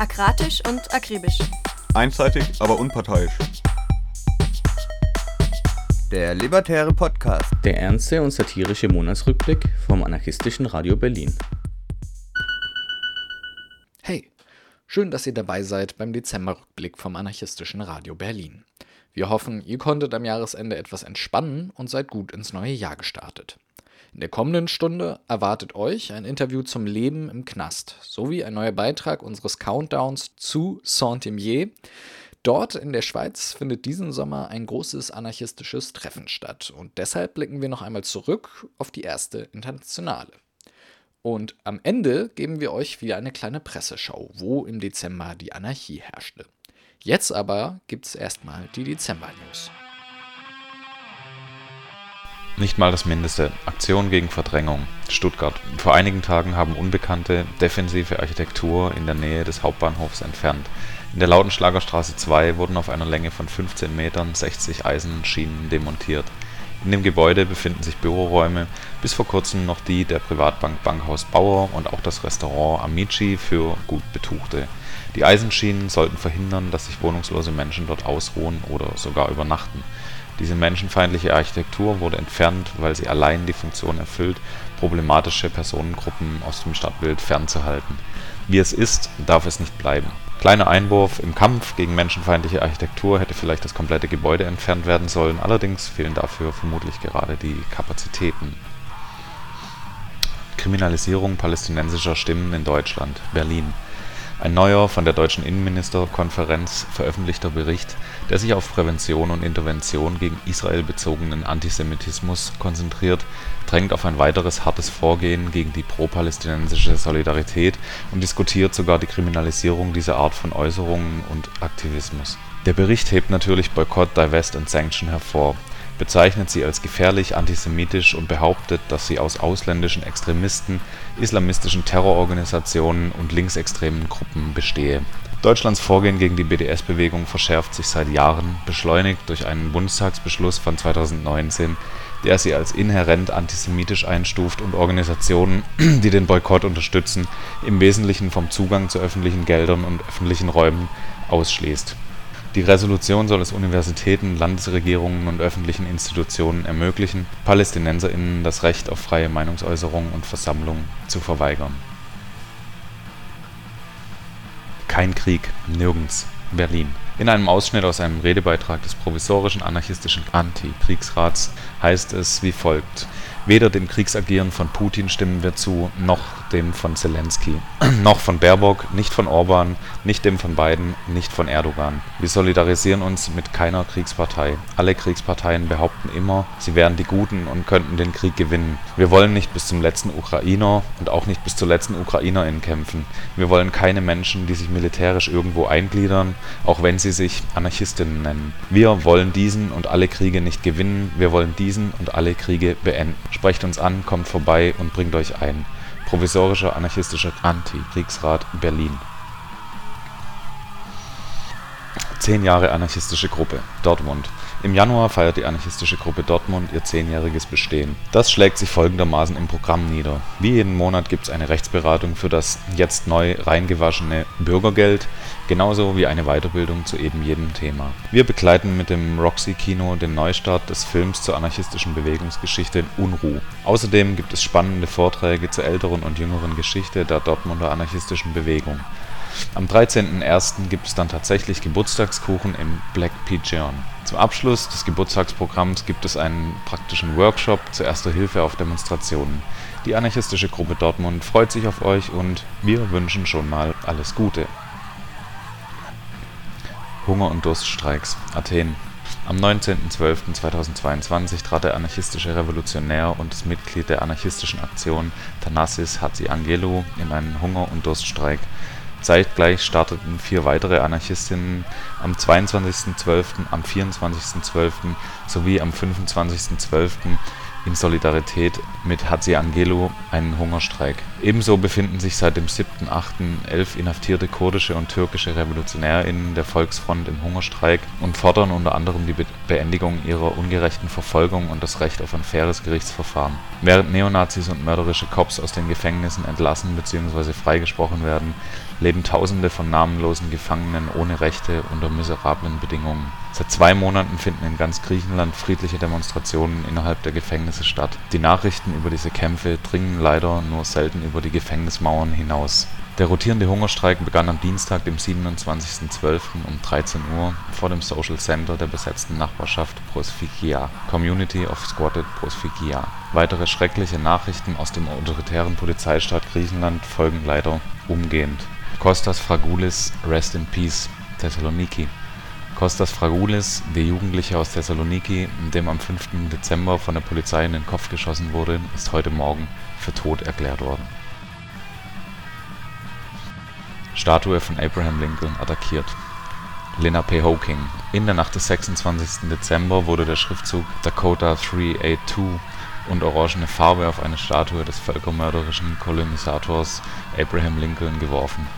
Akratisch und akribisch. Einseitig, aber unparteiisch. Der Libertäre Podcast. Der ernste und satirische Monatsrückblick vom anarchistischen Radio Berlin. Hey, schön, dass ihr dabei seid beim Dezemberrückblick vom anarchistischen Radio Berlin. Wir hoffen, ihr konntet am Jahresende etwas entspannen und seid gut ins neue Jahr gestartet. In der kommenden Stunde erwartet euch ein Interview zum Leben im Knast sowie ein neuer Beitrag unseres Countdowns zu Saint-Imier. Dort in der Schweiz findet diesen Sommer ein großes anarchistisches Treffen statt und deshalb blicken wir noch einmal zurück auf die erste Internationale. Und am Ende geben wir euch wieder eine kleine Presseschau, wo im Dezember die Anarchie herrschte. Jetzt aber gibt's erstmal die Dezember-News. Nicht mal das Mindeste. Aktion gegen Verdrängung. Stuttgart. Vor einigen Tagen haben Unbekannte defensive Architektur in der Nähe des Hauptbahnhofs entfernt. In der Lautenschlagerstraße 2 wurden auf einer Länge von 15 Metern 60 Eisenschienen demontiert. In dem Gebäude befinden sich Büroräume, bis vor kurzem noch die der Privatbank Bankhaus Bauer und auch das Restaurant Amici für gut Betuchte. Die Eisenschienen sollten verhindern, dass sich wohnungslose Menschen dort ausruhen oder sogar übernachten. Diese menschenfeindliche Architektur wurde entfernt, weil sie allein die Funktion erfüllt, problematische Personengruppen aus dem Stadtbild fernzuhalten. Wie es ist, darf es nicht bleiben. Kleiner Einwurf: Im Kampf gegen menschenfeindliche Architektur hätte vielleicht das komplette Gebäude entfernt werden sollen, allerdings fehlen dafür vermutlich gerade die Kapazitäten. Kriminalisierung palästinensischer Stimmen in Deutschland (Berlin) Ein neuer, von der Deutschen Innenministerkonferenz veröffentlichter Bericht der sich auf Prävention und Intervention gegen Israel bezogenen Antisemitismus konzentriert, drängt auf ein weiteres hartes Vorgehen gegen die pro-palästinensische Solidarität und diskutiert sogar die Kriminalisierung dieser Art von Äußerungen und Aktivismus. Der Bericht hebt natürlich Boykott, Divest und Sanction hervor, bezeichnet sie als gefährlich antisemitisch und behauptet, dass sie aus ausländischen Extremisten, islamistischen Terrororganisationen und linksextremen Gruppen bestehe Deutschlands Vorgehen gegen die BDS-Bewegung verschärft sich seit Jahren, beschleunigt durch einen Bundestagsbeschluss von 2019, der sie als inhärent antisemitisch einstuft und Organisationen, die den Boykott unterstützen, im Wesentlichen vom Zugang zu öffentlichen Geldern und öffentlichen Räumen ausschließt. Die Resolution soll es Universitäten, Landesregierungen und öffentlichen Institutionen ermöglichen, PalästinenserInnen das Recht auf freie Meinungsäußerung und Versammlung zu verweigern Kein Krieg, nirgends. Berlin. In einem Ausschnitt aus einem Redebeitrag des provisorischen anarchistischen Anti-Kriegsrats heißt es wie folgt Weder dem Kriegsagieren von Putin stimmen wir zu, noch dem von Zelensky, noch von Baerbock, nicht von Orban, nicht dem von Biden, nicht von Erdogan. Wir solidarisieren uns mit keiner Kriegspartei. Alle Kriegsparteien behaupten immer, sie wären die Guten und könnten den Krieg gewinnen. Wir wollen nicht bis zum letzten Ukrainer und auch nicht bis zur letzten Ukrainerin kämpfen. Wir wollen keine Menschen, die sich militärisch irgendwo eingliedern, auch wenn sie sich Anarchistinnen nennen. Wir wollen diesen und alle Kriege nicht gewinnen, wir wollen diesen und alle Kriege beenden. Sprecht uns an, kommt vorbei und bringt euch ein. Provisorischer anarchistischer Anti-Kriegsrat Berlin. Zehn Jahre anarchistische Gruppe Dortmund im Januar feiert die anarchistische Gruppe Dortmund ihr zehnjähriges Bestehen. Das schlägt sich folgendermaßen im Programm nieder: Wie jeden Monat gibt es eine Rechtsberatung für das jetzt neu reingewaschene Bürgergeld, genauso wie eine Weiterbildung zu eben jedem Thema. Wir begleiten mit dem Roxy-Kino den Neustart des Films zur anarchistischen Bewegungsgeschichte Unruh. Außerdem gibt es spannende Vorträge zur älteren und jüngeren Geschichte der Dortmunder anarchistischen Bewegung. Am 13.01. gibt es dann tatsächlich Geburtstagskuchen im Black Pigeon. Zum Abschluss des Geburtstagsprogramms gibt es einen praktischen Workshop zur Erster Hilfe auf Demonstrationen. Die anarchistische Gruppe Dortmund freut sich auf euch und wir wünschen schon mal alles Gute. Hunger- und Durststreiks Athen am 19.12.2022 trat der anarchistische Revolutionär und das Mitglied der anarchistischen Aktion Thanasis Hatziangelou in einen Hunger- und Durststreik Zeitgleich starteten vier weitere Anarchistinnen am 22.12., am 24.12. sowie am 25.12. in Solidarität mit Hatziangelou einen Hungerstreik Ebenso befinden sich seit dem 7.8. elf inhaftierte kurdische und türkische RevolutionärInnen der Volksfront im Hungerstreik und fordern unter anderem die Beendigung ihrer ungerechten Verfolgung und das Recht auf ein faires Gerichtsverfahren. Während Neonazis und mörderische Cops aus den Gefängnissen entlassen bzw. freigesprochen werden, leben Tausende von namenlosen Gefangenen ohne Rechte unter miserablen Bedingungen. Seit zwei Monaten finden in ganz Griechenland friedliche Demonstrationen innerhalb der Gefängnisse statt. Die Nachrichten über diese Kämpfe dringen leider nur selten über die Gefängnismauern hinaus. Der rotierende Hungerstreik begann am Dienstag, dem 27.12. um 13 Uhr vor dem Social Center der besetzten Nachbarschaft Prosfikia (Community of Squatted Prosfikia). Weitere schreckliche Nachrichten aus dem autoritären Polizeistaat Griechenland folgen leider umgehend. Kostas Fragoulis (Rest in Peace, Thessaloniki) Kostas Fragoulis, der Jugendliche aus Thessaloniki, dem am 5. Dezember von der Polizei in den Kopf geschossen wurde, ist heute Morgen für tot erklärt worden. Statue von Abraham Lincoln attackiert Lena P. Hawking In der Nacht des 26. Dezember wurde der Schriftzug Dakota 382 und orangene Farbe auf eine Statue des völkermörderischen Kolonisators Abraham Lincoln geworfen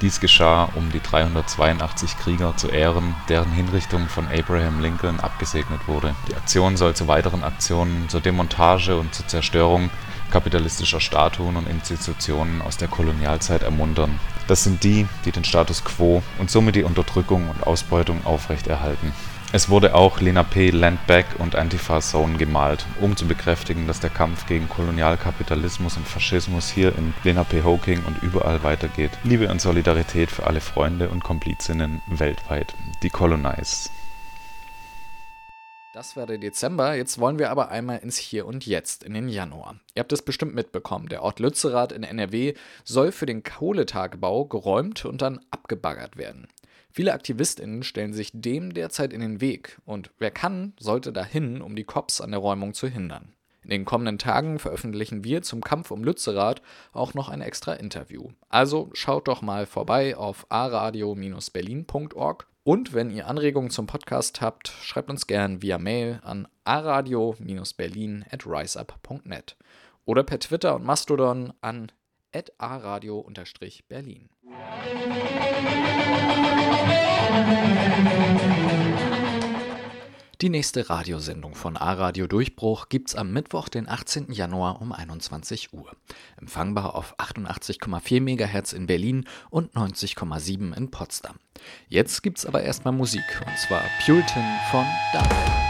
dies geschah, um die 382 Krieger zu ehren, deren Hinrichtung von Abraham Lincoln abgesegnet wurde. Die Aktion soll zu weiteren Aktionen zur Demontage und zur Zerstörung kapitalistischer Statuen und Institutionen aus der Kolonialzeit ermuntern. Das sind die, die den Status quo und somit die Unterdrückung und Ausbeutung aufrechterhalten es wurde auch Lena P. Land Back und Antifa Zone gemalt, um zu bekräftigen, dass der Kampf gegen Kolonialkapitalismus und Faschismus hier in Lena P. Hawking und überall weitergeht. Liebe und Solidarität für alle Freunde und Komplizinnen weltweit. Decolonize. Das war der Dezember. Jetzt wollen wir aber einmal ins Hier und Jetzt, in den Januar. Ihr habt es bestimmt mitbekommen. Der Ort Lützerath in NRW soll für den Kohletagebau geräumt und dann abgebaggert werden. Viele AktivistInnen stellen sich dem derzeit in den Weg und wer kann, sollte dahin, um die Cops an der Räumung zu hindern. In den kommenden Tagen veröffentlichen wir zum Kampf um Lützerath auch noch ein extra Interview. Also schaut doch mal vorbei auf aradio-berlin.org und wenn ihr Anregungen zum Podcast habt, schreibt uns gern via Mail an aradio-berlin at riseup.net oder per Twitter und Mastodon an aradio-berlin. Die nächste Radiosendung von A-Radio Durchbruch gibt's am Mittwoch, den 18. Januar um 21 Uhr. Empfangbar auf 88,4 MHz in Berlin und 90,7 in Potsdam. Jetzt gibt's aber erstmal Musik, und zwar Puritan von Darwin.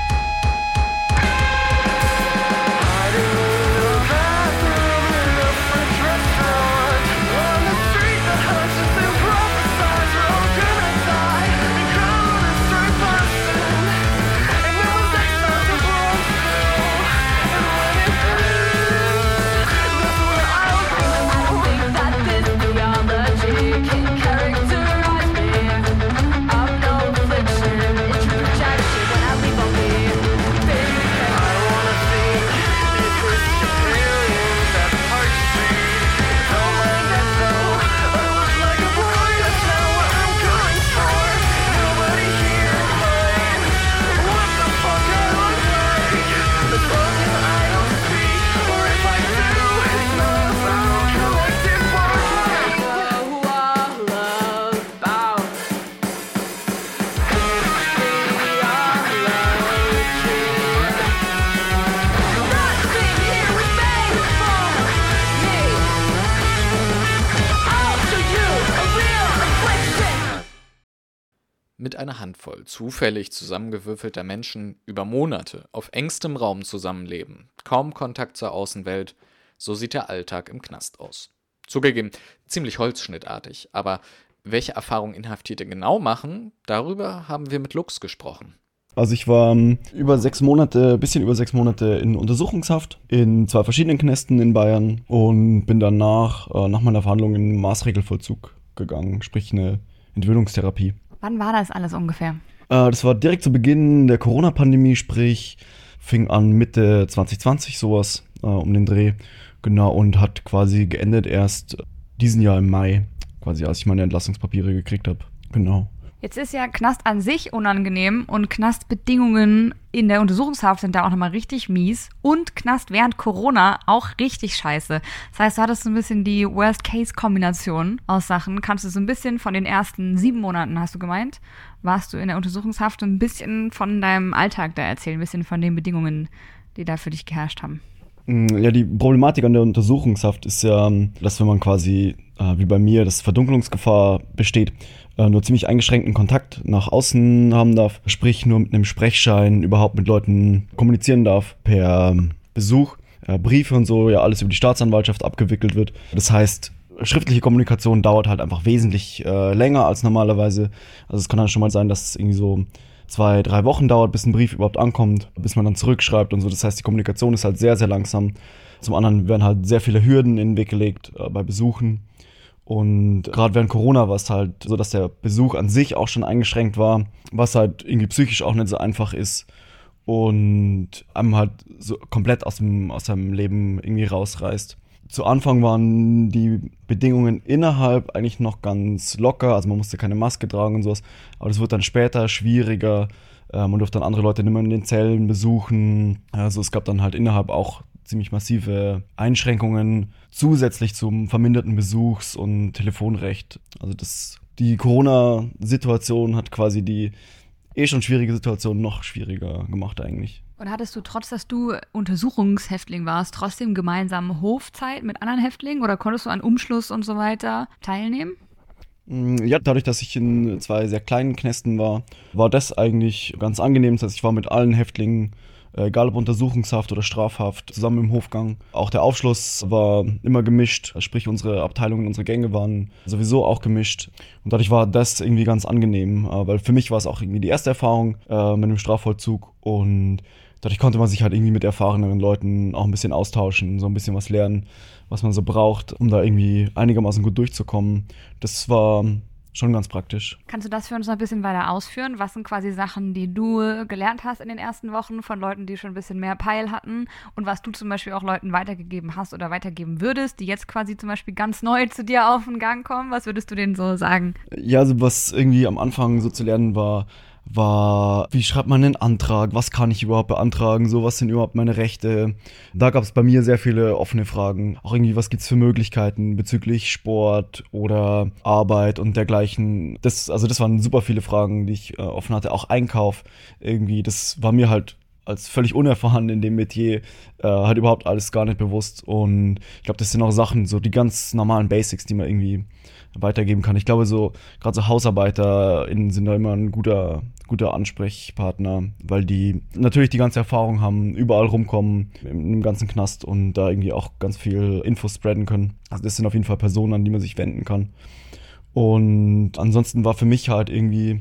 Mit einer Handvoll zufällig zusammengewürfelter Menschen über Monate auf engstem Raum zusammenleben, kaum Kontakt zur Außenwelt, so sieht der Alltag im Knast aus. Zugegeben, ziemlich holzschnittartig, aber welche Erfahrungen Inhaftierte genau machen, darüber haben wir mit Lux gesprochen. Also ich war ähm, über sechs Monate, bisschen über sechs Monate in Untersuchungshaft in zwei verschiedenen Knästen in Bayern und bin danach äh, nach meiner Verhandlung in Maßregelvollzug gegangen, sprich eine Entwöhnungstherapie. Wann war das alles ungefähr? Äh, das war direkt zu Beginn der Corona-Pandemie, sprich fing an Mitte 2020 sowas äh, um den Dreh. Genau, und hat quasi geendet erst diesen Jahr im Mai, quasi als ich meine Entlassungspapiere gekriegt habe. Genau. Jetzt ist ja Knast an sich unangenehm und Knastbedingungen in der Untersuchungshaft sind da auch nochmal richtig mies und Knast während Corona auch richtig scheiße. Das heißt, du hattest so ein bisschen die Worst-Case-Kombination aus Sachen. Kannst du so ein bisschen von den ersten sieben Monaten, hast du gemeint, warst du in der Untersuchungshaft ein bisschen von deinem Alltag da erzählen, ein bisschen von den Bedingungen, die da für dich geherrscht haben. Mm, ja, die Problematik an der Untersuchungshaft ist ja, dass wenn man quasi, äh, wie bei mir, das Verdunkelungsgefahr besteht, äh, nur ziemlich eingeschränkten Kontakt nach außen haben darf, sprich nur mit einem Sprechschein überhaupt mit Leuten kommunizieren darf per Besuch, äh, Briefe und so, ja alles über die Staatsanwaltschaft abgewickelt wird. Das heißt, schriftliche Kommunikation dauert halt einfach wesentlich äh, länger als normalerweise. Also es kann dann schon mal sein, dass irgendwie so zwei, drei Wochen dauert, bis ein Brief überhaupt ankommt, bis man dann zurückschreibt und so. Das heißt, die Kommunikation ist halt sehr, sehr langsam. Zum anderen werden halt sehr viele Hürden in den Weg gelegt äh, bei Besuchen. Und gerade während Corona war es halt so, dass der Besuch an sich auch schon eingeschränkt war, was halt irgendwie psychisch auch nicht so einfach ist und einem halt so komplett aus dem, aus seinem Leben irgendwie rausreißt. Zu Anfang waren die Bedingungen innerhalb eigentlich noch ganz locker, also man musste keine Maske tragen und sowas, aber das wird dann später schwieriger. Äh, man durfte dann andere Leute nicht mehr in den Zellen besuchen. Also es gab dann halt innerhalb auch ziemlich massive Einschränkungen zusätzlich zum verminderten Besuchs- und Telefonrecht. Also das, die Corona-Situation hat quasi die eh schon schwierige Situation noch schwieriger gemacht eigentlich. Und hattest du, trotz dass du Untersuchungshäftling warst, trotzdem gemeinsam Hofzeit mit anderen Häftlingen oder konntest du an Umschluss und so weiter teilnehmen? Mm, ja, dadurch, dass ich in zwei sehr kleinen Knästen war, war das eigentlich ganz angenehm. Das heißt, ich war mit allen Häftlingen äh, egal ob Untersuchungshaft oder Strafhaft, zusammen im Hofgang. Auch der Aufschluss war immer gemischt, sprich unsere Abteilungen, unsere Gänge waren sowieso auch gemischt. Und dadurch war das irgendwie ganz angenehm, äh, weil für mich war es auch irgendwie die erste Erfahrung äh, mit dem Strafvollzug und dadurch konnte man sich halt irgendwie mit erfahreneren Leuten auch ein bisschen austauschen, so ein bisschen was lernen, was man so braucht, um da irgendwie einigermaßen gut durchzukommen. Das war schon ganz praktisch. Kannst du das für uns noch ein bisschen weiter ausführen? Was sind quasi Sachen, die du gelernt hast in den ersten Wochen von Leuten, die schon ein bisschen mehr Peil hatten und was du zum Beispiel auch Leuten weitergegeben hast oder weitergeben würdest, die jetzt quasi zum Beispiel ganz neu zu dir auf den Gang kommen? Was würdest du denen so sagen? Ja, also was irgendwie am Anfang so zu lernen war, war, wie schreibt man einen Antrag, was kann ich überhaupt beantragen, so was sind überhaupt meine Rechte. Da gab es bei mir sehr viele offene Fragen. Auch irgendwie, was gibt es für Möglichkeiten bezüglich Sport oder Arbeit und dergleichen. Das, also das waren super viele Fragen, die ich äh, offen hatte. Auch Einkauf irgendwie, das war mir halt als völlig unerfahren in dem Metier äh, halt überhaupt alles gar nicht bewusst. Und ich glaube, das sind auch Sachen, so die ganz normalen Basics, die man irgendwie weitergeben kann. Ich glaube, so gerade so HausarbeiterInnen sind da immer ein guter, guter Ansprechpartner, weil die natürlich die ganze Erfahrung haben, überall rumkommen, im, ganzen Knast und da irgendwie auch ganz viel Infos spreaden können. Also das sind auf jeden Fall Personen, an die man sich wenden kann. Und ansonsten war für mich halt irgendwie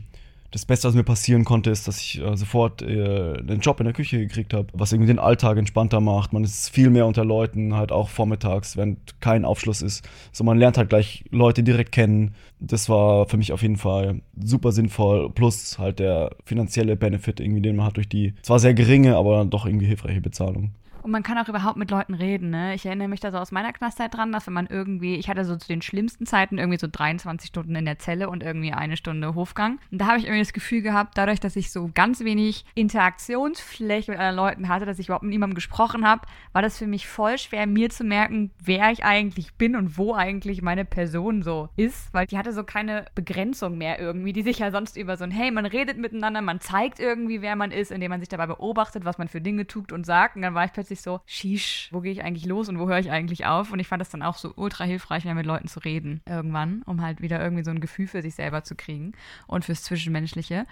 das Beste, was mir passieren konnte, ist, dass ich äh, sofort äh, einen Job in der Küche gekriegt habe, was irgendwie den Alltag entspannter macht. Man ist viel mehr unter Leuten, halt auch vormittags, wenn kein Aufschluss ist. So, man lernt halt gleich Leute direkt kennen. Das war für mich auf jeden Fall super sinnvoll. Plus halt der finanzielle Benefit irgendwie, den man hat durch die zwar sehr geringe, aber doch irgendwie hilfreiche Bezahlung. Und man kann auch überhaupt mit Leuten reden, ne? Ich erinnere mich da so aus meiner Knastzeit dran, dass wenn man irgendwie, ich hatte so zu den schlimmsten Zeiten irgendwie so 23 Stunden in der Zelle und irgendwie eine Stunde Hofgang. Und da habe ich irgendwie das Gefühl gehabt, dadurch, dass ich so ganz wenig Interaktionsfläche mit anderen Leuten hatte, dass ich überhaupt mit niemandem gesprochen habe, war das für mich voll schwer, mir zu merken, wer ich eigentlich bin und wo eigentlich meine Person so ist, weil die hatte so keine Begrenzung mehr irgendwie, die sich ja sonst über so ein, hey, man redet miteinander, man zeigt irgendwie, wer man ist, indem man sich dabei beobachtet, was man für Dinge tut und sagt. Und dann war ich plötzlich plötzlich so, shish, wo gehe ich eigentlich los und wo höre ich eigentlich auf? Und ich fand das dann auch so ultra hilfreich, mehr mit Leuten zu reden irgendwann, um halt wieder irgendwie so ein Gefühl für sich selber zu kriegen und fürs Zwischenmenschliche.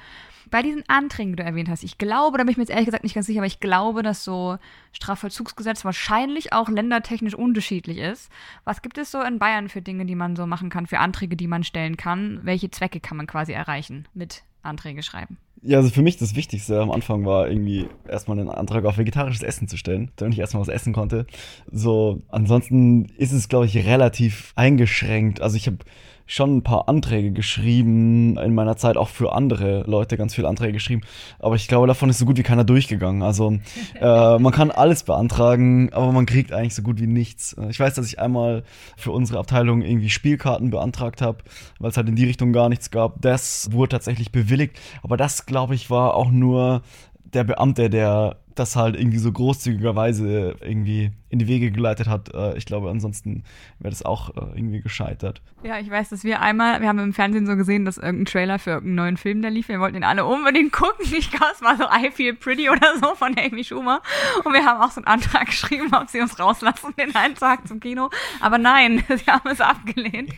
Bei diesen Anträgen, die du erwähnt hast, ich glaube, da bin ich mir jetzt ehrlich gesagt nicht ganz sicher, aber ich glaube, dass so Strafvollzugsgesetz wahrscheinlich auch ländertechnisch unterschiedlich ist. Was gibt es so in Bayern für Dinge, die man so machen kann, für Anträge, die man stellen kann? Welche Zwecke kann man quasi erreichen mit Anträge schreiben? Ja, also für mich das Wichtigste am Anfang war irgendwie erstmal einen Antrag auf vegetarisches Essen zu stellen, damit ich erstmal was essen konnte. So, ansonsten ist es, glaube ich, relativ eingeschränkt. Also ich habe schon ein paar Anträge geschrieben, in meiner Zeit auch für andere Leute ganz viele Anträge geschrieben, aber ich glaube, davon ist so gut wie keiner durchgegangen. Also äh, man kann alles beantragen, aber man kriegt eigentlich so gut wie nichts. Ich weiß, dass ich einmal für unsere Abteilung irgendwie Spielkarten beantragt habe, weil es halt in die Richtung gar nichts gab. Das wurde tatsächlich bewilligt, aber das, glaube ich, war auch nur der Beamte, der das halt irgendwie so großzügigerweise irgendwie in die Wege geleitet hat. Äh, ich glaube, ansonsten wäre das auch äh, irgendwie gescheitert. Ja, ich weiß, dass wir einmal, wir haben im Fernsehen so gesehen, dass irgendein Trailer für irgendeinen neuen Film, der lief, wir wollten ihn alle unbedingt gucken. Ich glaube, es war so I Feel Pretty oder so von Amy Schumer. Und wir haben auch so einen Antrag geschrieben, ob sie uns rauslassen, den einen Tag zum Kino. Aber nein, sie haben es abgelehnt.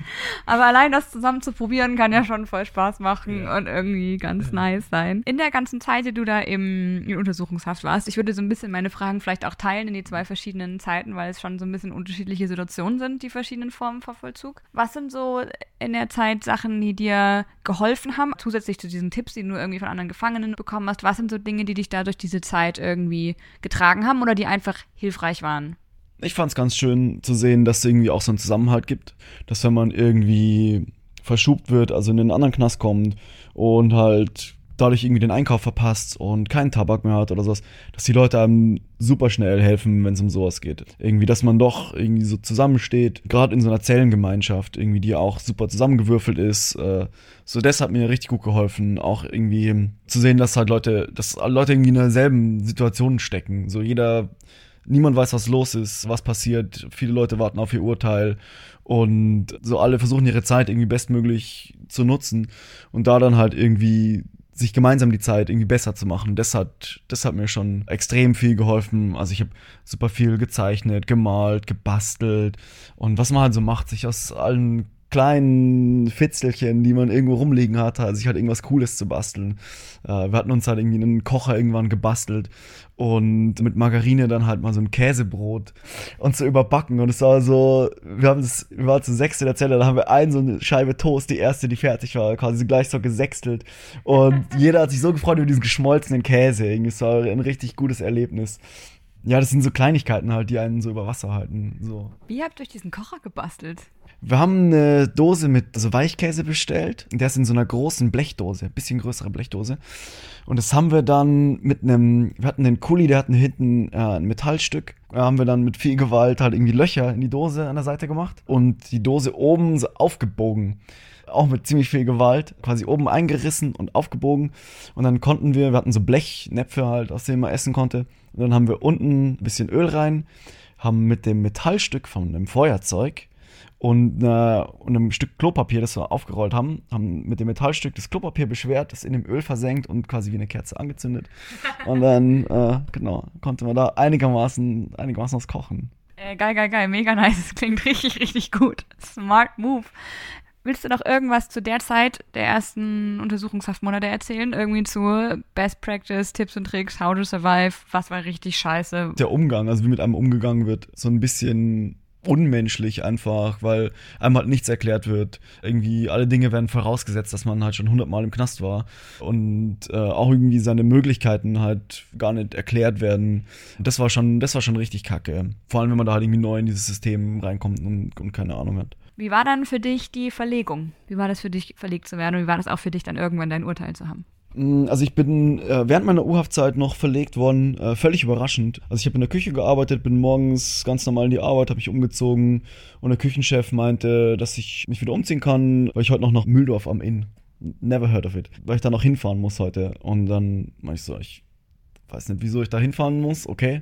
Aber allein das zusammen zu probieren, kann ja schon voll Spaß machen ja. und irgendwie ganz nice sein. In der ganzen Zeit, die du da im, in Untersuchungshaft warst, ich würde so ein bisschen meine Fragen vielleicht auch teilen in die zwei verschiedenen Zeiten, weil es schon so ein bisschen unterschiedliche Situationen sind, die verschiedenen Formen von Vollzug. Was sind so in der Zeit Sachen, die dir geholfen haben, zusätzlich zu diesen Tipps, die du irgendwie von anderen Gefangenen bekommen hast? Was sind so Dinge, die dich da durch diese Zeit irgendwie getragen haben oder die einfach hilfreich waren? Ich fand es ganz schön zu sehen, dass es irgendwie auch so einen Zusammenhalt gibt, dass wenn man irgendwie verschubt wird, also in den anderen Knast kommt und halt dadurch irgendwie den Einkauf verpasst und keinen Tabak mehr hat oder sowas, dass die Leute einem super schnell helfen, wenn es um sowas geht. Irgendwie, dass man doch irgendwie so zusammensteht, gerade in so einer Zellengemeinschaft, irgendwie, die auch super zusammengewürfelt ist. Äh, so, das hat mir richtig gut geholfen, auch irgendwie zu sehen, dass halt Leute, dass Leute irgendwie in derselben Situation stecken. So jeder, niemand weiß, was los ist, was passiert. Viele Leute warten auf ihr Urteil und so alle versuchen ihre Zeit irgendwie bestmöglich zu nutzen und da dann halt irgendwie sich gemeinsam die Zeit irgendwie besser zu machen. Das hat, das hat mir schon extrem viel geholfen. Also ich habe super viel gezeichnet, gemalt, gebastelt und was man halt so macht, sich aus allen kleinen Fitzelchen, die man irgendwo rumliegen hatte, also ich hatte irgendwas Cooles zu basteln. Äh, wir hatten uns halt irgendwie einen Kocher irgendwann gebastelt und mit Margarine dann halt mal so ein Käsebrot und so überbacken und es war so, wir haben das, wir waren zu sechs in der Zelle, da haben wir einen so eine Scheibe Toast, die erste, die fertig war, quasi gleich so gesextelt und jeder hat sich so gefreut über diesen geschmolzenen Käse, irgendwie, es war ein richtig gutes Erlebnis. Ja, das sind so Kleinigkeiten halt, die einen so über Wasser halten. So. Wie habt ihr euch diesen Kocher gebastelt? Wir haben eine Dose mit so Weichkäse bestellt. Der ist in so einer großen Blechdose, bisschen größere Blechdose. Und das haben wir dann mit einem, wir hatten den Kuli, der hatten hinten äh, ein Metallstück. Da haben wir dann mit viel Gewalt halt irgendwie Löcher in die Dose an der Seite gemacht und die Dose oben so aufgebogen. Auch mit ziemlich viel Gewalt, quasi oben eingerissen und aufgebogen. Und dann konnten wir, wir hatten so Blechnäpfe halt, aus denen man essen konnte. Und dann haben wir unten ein bisschen Öl rein, haben mit dem Metallstück von dem Feuerzeug und, äh, und einem Stück Klopapier, das wir aufgerollt haben, haben mit dem Metallstück das Klopapier beschwert, das in dem Öl versenkt und quasi wie eine Kerze angezündet. Und dann, äh, genau, konnte man da einigermaßen, einigermaßen was kochen. Äh, geil, geil, geil, mega nice. Das klingt richtig, richtig gut. Smart Move. Willst du noch irgendwas zu der Zeit der ersten Untersuchungshaftmonate erzählen? Irgendwie zu Best Practice, Tipps und Tricks, How to Survive? Was war richtig scheiße? Der Umgang, also wie mit einem umgegangen wird, so ein bisschen unmenschlich einfach, weil einem halt nichts erklärt wird. Irgendwie alle Dinge werden vorausgesetzt, dass man halt schon hundertmal im Knast war und äh, auch irgendwie seine Möglichkeiten halt gar nicht erklärt werden. Das war schon, das war schon richtig kacke. Vor allem, wenn man da halt irgendwie neu in dieses System reinkommt und, und keine Ahnung hat. Wie war dann für dich die Verlegung? Wie war das für dich, verlegt zu werden? Und wie war das auch für dich dann irgendwann dein Urteil zu haben? Mm, also ich bin äh, während meiner U-Haftzeit noch verlegt worden, äh, völlig überraschend. Also ich habe in der Küche gearbeitet, bin morgens ganz normal in die Arbeit, habe mich umgezogen und der Küchenchef meinte, dass ich mich wieder umziehen kann, weil ich heute noch nach Mühldorf am Inn. Never heard of it. Weil ich da noch hinfahren muss heute. Und dann meinte ich so, ich weiß nicht, wieso ich da hinfahren muss, okay.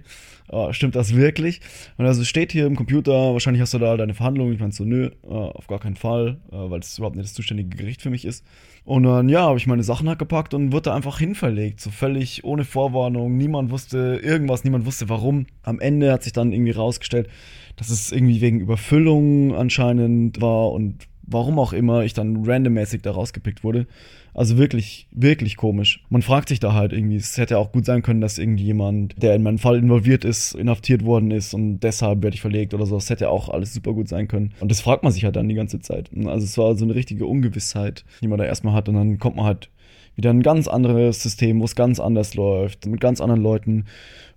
Uh, stimmt das wirklich? Und also steht hier im Computer, wahrscheinlich hast du da deine Verhandlung. Ich meinte so, nö, uh, auf gar keinen Fall, uh, weil das überhaupt nicht das zuständige Gericht für mich ist. Und dann, ja, habe ich meine Sachen halt gepackt und wurde da einfach hinverlegt, so völlig ohne Vorwarnung. Niemand wusste irgendwas, niemand wusste warum. Am Ende hat sich dann irgendwie rausgestellt, dass es irgendwie wegen Überfüllung anscheinend war und warum auch immer ich dann randommäßig da rausgepickt wurde. Also wirklich, wirklich komisch. Man fragt sich da halt irgendwie, es hätte auch gut sein können, dass irgendjemand, der in meinen Fall involviert ist, inhaftiert worden ist und deshalb werde ich verlegt oder so. Das hätte auch alles super gut sein können. Und das fragt man sich halt dann die ganze Zeit. Also es war so eine richtige Ungewissheit, die man da erstmal hat und dann kommt man halt wieder ein ganz anderes System, wo es ganz anders läuft, mit ganz anderen Leuten.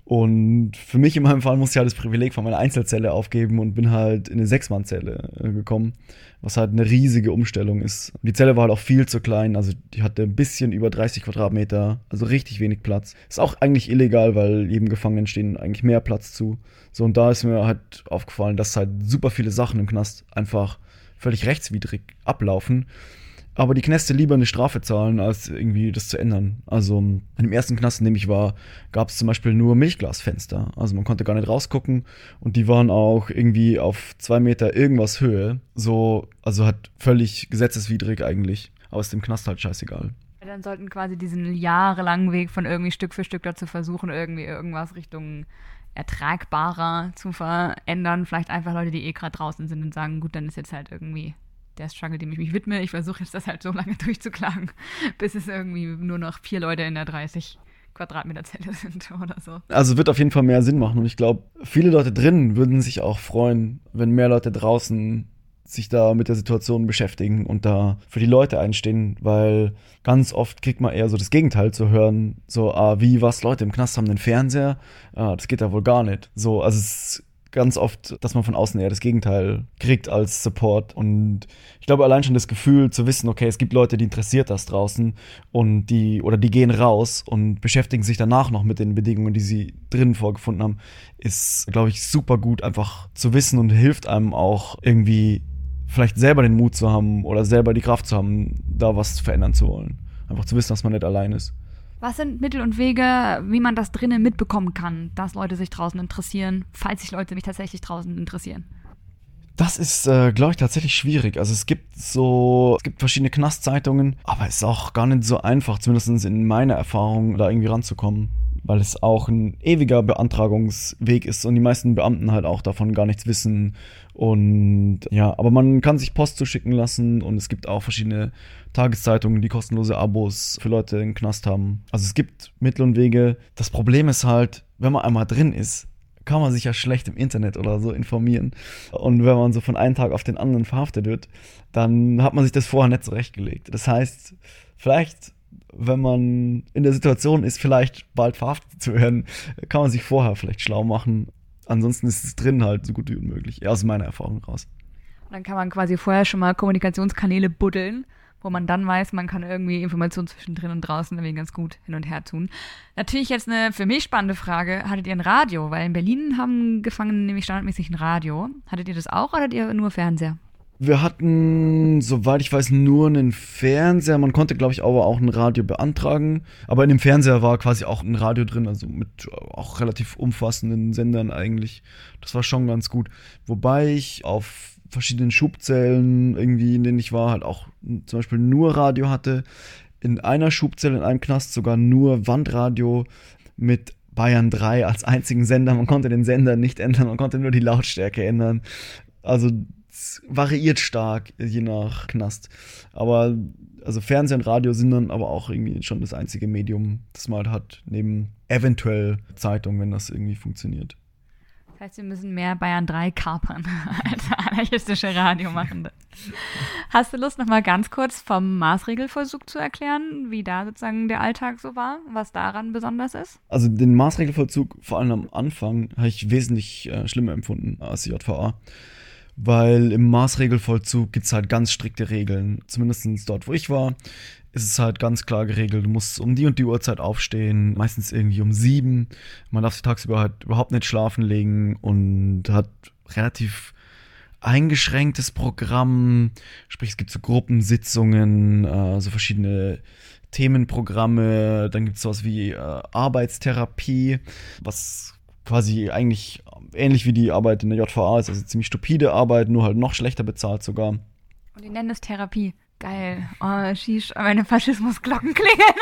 Und für mich in meinem Fall musste ich halt das Privileg von meiner Einzelzelle aufgeben und bin halt in eine Sechsmannzelle äh, gekommen, was halt eine riesige Umstellung ist. Die Zelle war halt auch viel zu klein, also die hatte ein bisschen über 30 Quadratmeter, also richtig wenig Platz. Ist auch eigentlich illegal, weil jedem Gefangenen stehen eigentlich mehr Platz zu. So, und da ist mir halt aufgefallen, dass halt super viele Sachen im Knast einfach völlig rechtswidrig ablaufen aber die Knäste lieber eine Strafe zahlen, als irgendwie das zu ändern. Also in dem ersten Knast, in dem ich war, gab es zum Beispiel nur Milchglasfenster. Also man konnte gar nicht rausgucken und die waren auch irgendwie auf zwei Meter irgendwas Höhe. So, also hat völlig gesetzeswidrig eigentlich. Aber ist dem Knast halt scheißegal. Dann sollten quasi diesen jahrelangen Weg von irgendwie Stück für Stück dazu versuchen, irgendwie irgendwas Richtung ertragbarer zu verändern. Vielleicht einfach Leute, die eh gerade draußen sind und sagen, gut, dann ist jetzt halt irgendwie der Struggle, dem ich mich widme. Ich versuche jetzt das halt so lange durchzuklagen, bis es irgendwie nur noch vier Leute in der 30 Quadratmeter Zelle sind oder so. Also wird auf jeden Fall mehr Sinn machen und ich glaube, viele Leute drin würden sich auch freuen, wenn mehr Leute draußen sich da mit der Situation beschäftigen und da für die Leute einstehen, weil ganz oft kriegt man eher so das Gegenteil zu hören, so, ah, wie, was, Leute im Knast haben einen Fernseher, ah, das geht da wohl gar nicht. So, also es ganz oft, dass man von außen eher das Gegenteil kriegt als Support. Und ich glaube, allein schon das Gefühl zu wissen, okay, es gibt Leute, die interessiert das draußen und die, oder die gehen raus und beschäftigen sich danach noch mit den Bedingungen, die sie drinnen vorgefunden haben, ist, glaube ich, super gut einfach zu wissen und hilft einem auch irgendwie vielleicht selber den Mut zu haben oder selber die Kraft zu haben, da was verändern zu wollen. Einfach zu wissen, dass man nicht allein ist. Was sind Mittel und Wege, wie man das drinnen mitbekommen kann, dass Leute sich draußen interessieren, falls sich Leute mich tatsächlich draußen interessieren? Das ist, äh, glaube ich, tatsächlich schwierig. Also es gibt so, es gibt verschiedene Knastzeitungen, aber es ist auch gar nicht so einfach, zumindest in meiner Erfahrung, da irgendwie ranzukommen. Weil es auch ein ewiger Beantragungsweg ist und die meisten Beamten halt auch davon gar nichts wissen und ja, aber man kann sich Post zuschicken lassen und es gibt auch verschiedene Tageszeitungen, die kostenlose Abos für Leute im Knast haben. Also es gibt Mittel und Wege. Das Problem ist halt, wenn man einmal drin ist, kann man sich ja schlecht im Internet oder so informieren. Und wenn man so von einem Tag auf den anderen verhaftet wird, dann hat man sich das vorher nicht zurechtgelegt. Das heißt, vielleicht, wenn man in der Situation ist, vielleicht bald verhaftet zu werden, kann man sich vorher vielleicht schlau machen ansonsten ist es drin halt so gut wie unmöglich. Aus meiner Erfahrung raus. dann kann man quasi vorher schon mal Kommunikationskanäle buddeln, wo man dann weiß, man kann irgendwie Informationen zwischen drin und draußen irgendwie ganz gut hin und her tun. Natürlich jetzt eine für mich spannende Frage. Hattet ihr ein Radio? Weil in Berlin haben Gefangene nämlich standardmäßig ein Radio. Hattet ihr das auch oder hattet ihr nur Fernseher? Wir hatten, soweit ich weiß, nur einen Fernseher. Man konnte, glaube ich, aber auch ein Radio beantragen. Aber in dem Fernseher war quasi auch ein Radio drin, also mit auch relativ umfassenden Sendern eigentlich. Das war schon ganz gut. Wobei ich auf verschiedenen Schubzellen irgendwie, in denen ich war, halt auch zum Beispiel nur Radio hatte. In einer Schubzelle, in einem Knast sogar nur Wandradio mit Bayern 3 als einzigen Sender. Man konnte den Sender nicht ändern, man konnte nur die Lautstärke ändern. Also variiert stark, je nach Knast. Aber also Fernsehen und Radio sind dann aber auch irgendwie schon das einzige Medium, das man halt hat, neben eventuell Zeitung, wenn das irgendwie funktioniert. Das heißt, wir müssen mehr Bayern 3 kapern als anarchistische Radio machen. Hast du Lust, nochmal ganz kurz vom Maßregelvollzug zu erklären, wie da sozusagen der Alltag so war, was daran besonders ist? Also den Maßregelvollzug, vor allem am Anfang, habe ich wesentlich äh, schlimmer empfunden als die JVA weil im Maßregelvollzug gibt es halt ganz strikte Regeln. Zumindest dort, wo ich war, ist es halt ganz klar geregelt. Du musst um die und die Uhrzeit aufstehen, meistens irgendwie um sieben. Man darf sich tagsüber halt überhaupt nicht schlafen legen und hat relativ eingeschränktes Programm. Sprich, es gibt so Gruppensitzungen, äh, so verschiedene Themenprogramme. Dann gibt es sowas wie äh, Arbeitstherapie, was quasi eigentlich ähnlich wie die Arbeit in der JVA ist, also ziemlich stupide Arbeit, nur halt noch schlechter bezahlt sogar. Und die nennen es Therapie. Geil. Oh, schieß, meine Faschismusglocken klingeln.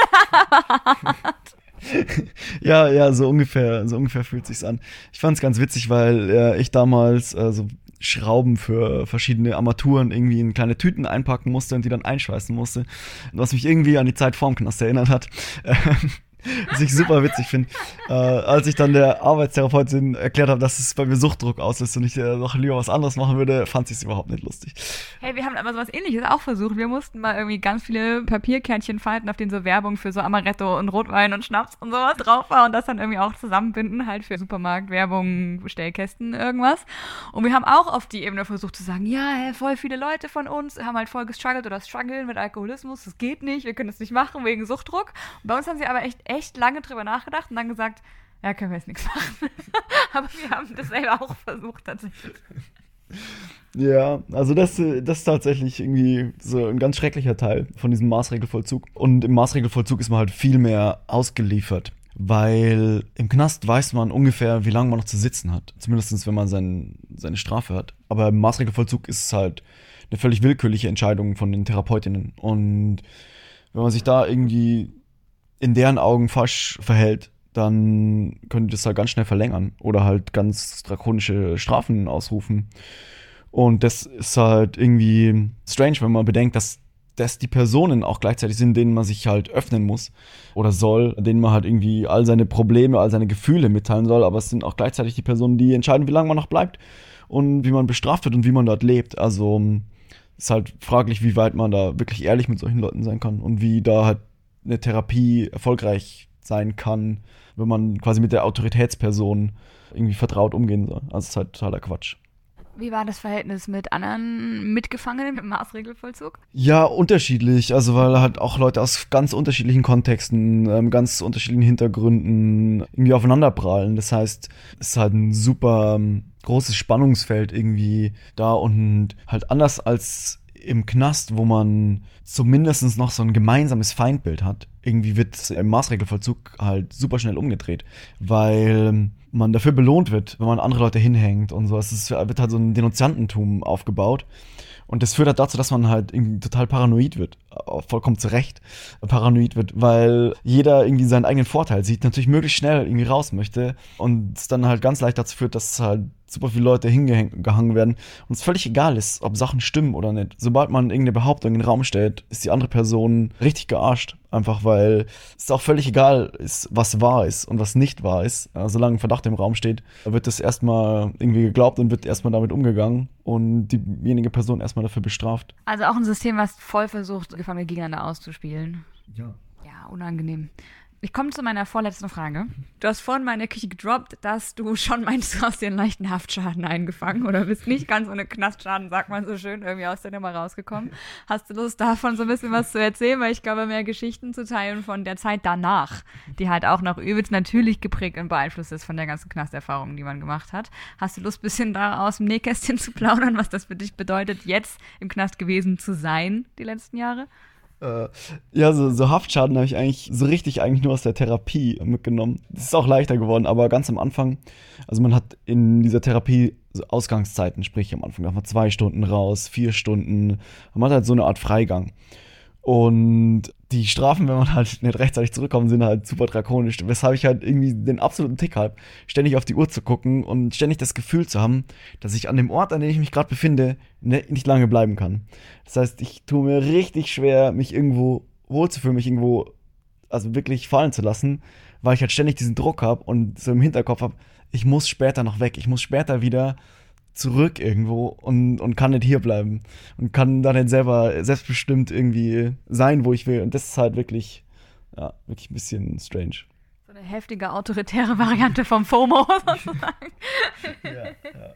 ja, ja, so ungefähr, so ungefähr fühlt sich's an. Ich fand's ganz witzig, weil äh, ich damals äh, so Schrauben für verschiedene Armaturen irgendwie in kleine Tüten einpacken musste und die dann einschweißen musste. Was mich irgendwie an die Zeit vorm Knast erinnert hat. Was ich super witzig finde. Äh, als ich dann der Arbeitstherapeutin erklärt habe, dass es bei mir Suchtdruck auslöst und ich äh, noch lieber was anderes machen würde, fand sie es überhaupt nicht lustig. Hey, wir haben aber sowas ähnliches auch versucht. Wir mussten mal irgendwie ganz viele Papierkärtchen falten, auf denen so Werbung für so Amaretto und Rotwein und Schnaps und sowas drauf war und das dann irgendwie auch zusammenbinden, halt für Supermarkt, Werbung, Stellkästen, irgendwas. Und wir haben auch auf die Ebene versucht zu sagen, ja, hey, voll viele Leute von uns haben halt voll gestruggelt oder strugglen mit Alkoholismus, das geht nicht, wir können das nicht machen wegen Suchtdruck. Und bei uns haben sie aber echt, echt lange drüber nachgedacht und dann gesagt, ja, können wir jetzt nichts machen. aber wir haben das selber auch versucht tatsächlich. Ja, also das, das ist tatsächlich irgendwie so ein ganz schrecklicher Teil von diesem Maßregelvollzug. Und im Maßregelvollzug ist man halt viel mehr ausgeliefert, weil im Knast weiß man ungefähr, wie lange man noch zu sitzen hat. Zumindest wenn man sein, seine Strafe hat. Aber im Maßregelvollzug ist es halt eine völlig willkürliche Entscheidung von den Therapeutinnen. Und wenn man sich da irgendwie in deren Augen falsch verhält, dann können die das halt ganz schnell verlängern oder halt ganz drakonische Strafen ausrufen. Und das ist halt irgendwie strange, wenn man bedenkt, dass das die Personen auch gleichzeitig sind, denen man sich halt öffnen muss oder soll, denen man halt irgendwie all seine Probleme, all seine Gefühle mitteilen soll, aber es sind auch gleichzeitig die Personen, die entscheiden, wie lange man noch bleibt und wie man bestraft wird und wie man dort lebt. Also ist halt fraglich, wie weit man da wirklich ehrlich mit solchen Leuten sein kann und wie da halt eine Therapie erfolgreich sein kann, wenn man quasi mit der Autoritätsperson irgendwie vertraut umgehen soll. Also es ist halt totaler Quatsch. Wie war das Verhältnis mit anderen Mitgefangenen im Maßregelvollzug? Ja, unterschiedlich. Also weil halt auch Leute aus ganz unterschiedlichen Kontexten, ähm, ganz unterschiedlichen Hintergründen irgendwie aufeinanderprallen. Das heißt, es ist halt ein super ähm, großes Spannungsfeld irgendwie da und halt anders als im Knast, wo man zumindest noch so ein gemeinsames Feindbild hat. Irgendwie wird im Maßregelvollzug halt super schnell umgedreht, weil man dafür belohnt wird, wenn man andere Leute hinhängt und so. Es wird halt so ein Denunziantentum aufgebaut. Und das führt halt dazu, dass man halt irgendwie total paranoid wird. Vollkommen zu Recht paranoid wird, weil jeder irgendwie seinen eigenen Vorteil sieht, natürlich möglichst schnell irgendwie raus möchte und es dann halt ganz leicht dazu führt, dass halt super viele Leute hingehangen werden und es völlig egal ist, ob Sachen stimmen oder nicht. Sobald man irgendeine Behauptung in den Raum stellt, ist die andere Person richtig gearscht. Einfach weil es auch völlig egal ist, was wahr ist und was nicht wahr ist. Solange ein Verdacht im Raum steht, wird das erstmal irgendwie geglaubt und wird erstmal damit umgegangen und diejenige Person erstmal dafür bestraft. Also auch ein System, was voll versucht, Gefangene gegeneinander auszuspielen. Ja. Ja, unangenehm. Ich komme zu meiner vorletzten Frage. Du hast vorhin mal in der Küche gedroppt, dass du schon meinst, du hast dir einen leichten Haftschaden eingefangen oder bist nicht ganz ohne Knastschaden, sagt man so schön, irgendwie aus der Nummer rausgekommen. Hast du Lust, davon so ein bisschen was zu erzählen? Weil ich glaube, mehr Geschichten zu teilen von der Zeit danach, die halt auch noch übelst natürlich geprägt und beeinflusst ist von der ganzen Knasterfahrung, die man gemacht hat. Hast du Lust, ein bisschen da aus dem Nähkästchen zu plaudern, was das für dich bedeutet, jetzt im Knast gewesen zu sein, die letzten Jahre? Äh, ja, so, so Haftschaden habe ich eigentlich so richtig eigentlich nur aus der Therapie mitgenommen. Das ist auch leichter geworden, aber ganz am Anfang, also man hat in dieser Therapie so Ausgangszeiten, sprich am Anfang darf man zwei Stunden raus, vier Stunden. Man hat halt so eine Art Freigang. Und die Strafen, wenn man halt nicht rechtzeitig zurückkommt, sind halt super drakonisch. Weshalb ich halt irgendwie den absoluten Tick habe, ständig auf die Uhr zu gucken und ständig das Gefühl zu haben, dass ich an dem Ort, an dem ich mich gerade befinde, ne, nicht lange bleiben kann. Das heißt, ich tue mir richtig schwer, mich irgendwo wohlzufühlen, mich irgendwo, also wirklich fallen zu lassen, weil ich halt ständig diesen Druck habe und so im Hinterkopf habe, ich muss später noch weg, ich muss später wieder zurück irgendwo und, und kann nicht hier bleiben und kann dann nicht selber selbstbestimmt irgendwie sein, wo ich will. Und das ist halt wirklich, ja, wirklich ein bisschen strange. So eine heftige autoritäre Variante vom FOMO sozusagen. Ja, ja.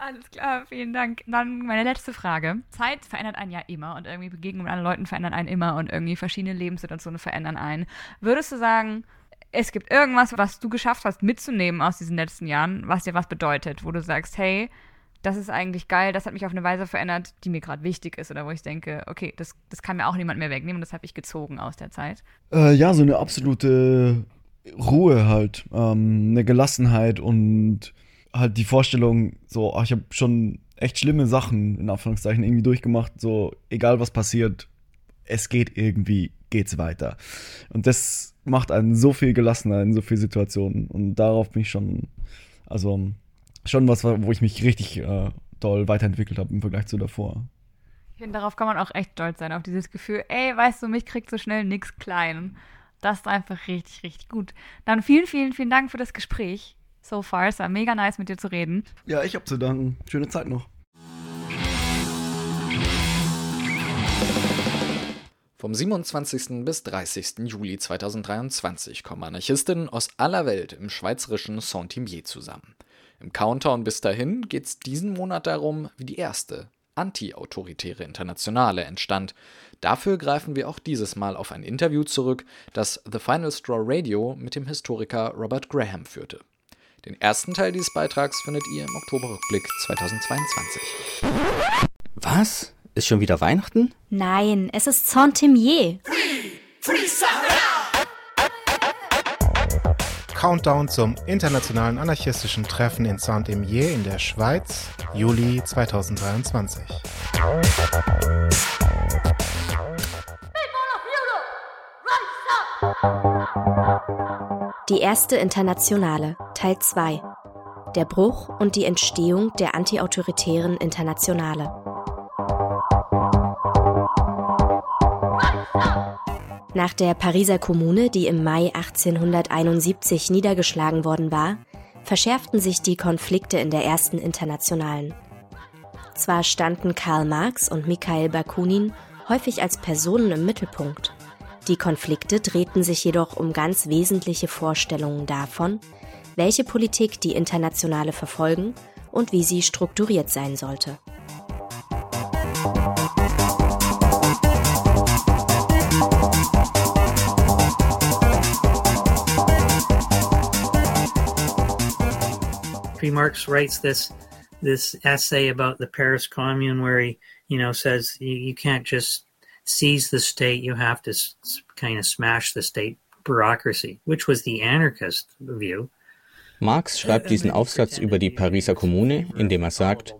Alles klar, vielen Dank. Dann meine letzte Frage. Zeit verändert einen ja immer und irgendwie Begegnungen mit anderen Leuten verändern einen immer und irgendwie verschiedene Lebenssituationen verändern einen. Würdest du sagen, es gibt irgendwas, was du geschafft hast mitzunehmen aus diesen letzten Jahren, was dir was bedeutet, wo du sagst, hey, das ist eigentlich geil, das hat mich auf eine Weise verändert, die mir gerade wichtig ist oder wo ich denke, okay, das, das kann mir auch niemand mehr wegnehmen und das habe ich gezogen aus der Zeit. Äh, ja, so eine absolute Ruhe halt, ähm, eine Gelassenheit und halt die Vorstellung, so, ach, ich habe schon echt schlimme Sachen in Anführungszeichen irgendwie durchgemacht, so egal was passiert, es geht irgendwie, geht's weiter. Und das macht einen so viel gelassener in so vielen Situationen. Und darauf bin ich schon, also schon was, wo ich mich richtig äh, toll weiterentwickelt habe im Vergleich zu davor. Ich finde, darauf kann man auch echt stolz sein, auf dieses Gefühl, ey, weißt du, mich kriegt so schnell nix klein. Das ist einfach richtig, richtig gut. Dann vielen, vielen, vielen Dank für das Gespräch. So far, es war mega nice mit dir zu reden. Ja, ich hab zu danken. Schöne Zeit noch. Vom 27. bis 30. Juli 2023 kommen Anarchistinnen aus aller Welt im schweizerischen Saint-Imier zusammen. Im Countdown bis dahin geht es diesen Monat darum, wie die erste anti-autoritäre Internationale entstand. Dafür greifen wir auch dieses Mal auf ein Interview zurück, das The Final Straw Radio mit dem Historiker Robert Graham führte. Den ersten Teil dieses Beitrags findet ihr im Oktoberrückblick 2022. Was? Ist schon wieder Weihnachten? Nein, es ist Saint-Imier. Countdown zum internationalen anarchistischen Treffen in Saint-Imier in der Schweiz, Juli 2023. Die erste Internationale, Teil 2. Der Bruch und die Entstehung der antiautoritären Internationale. Nach der Pariser Kommune, die im Mai 1871 niedergeschlagen worden war, verschärften sich die Konflikte in der ersten Internationalen. Zwar standen Karl Marx und Mikhail Bakunin häufig als Personen im Mittelpunkt. Die Konflikte drehten sich jedoch um ganz wesentliche Vorstellungen davon, welche Politik die Internationale verfolgen und wie sie strukturiert sein sollte. Marx writes this this essay about the Paris Commune where he, you know, says you, you can't just seize the state, you have to s- kind of smash the state bureaucracy, which was the anarchist view. Marx schreibt diesen Aufsatz über die Pariser Kommune, in dem er sagt,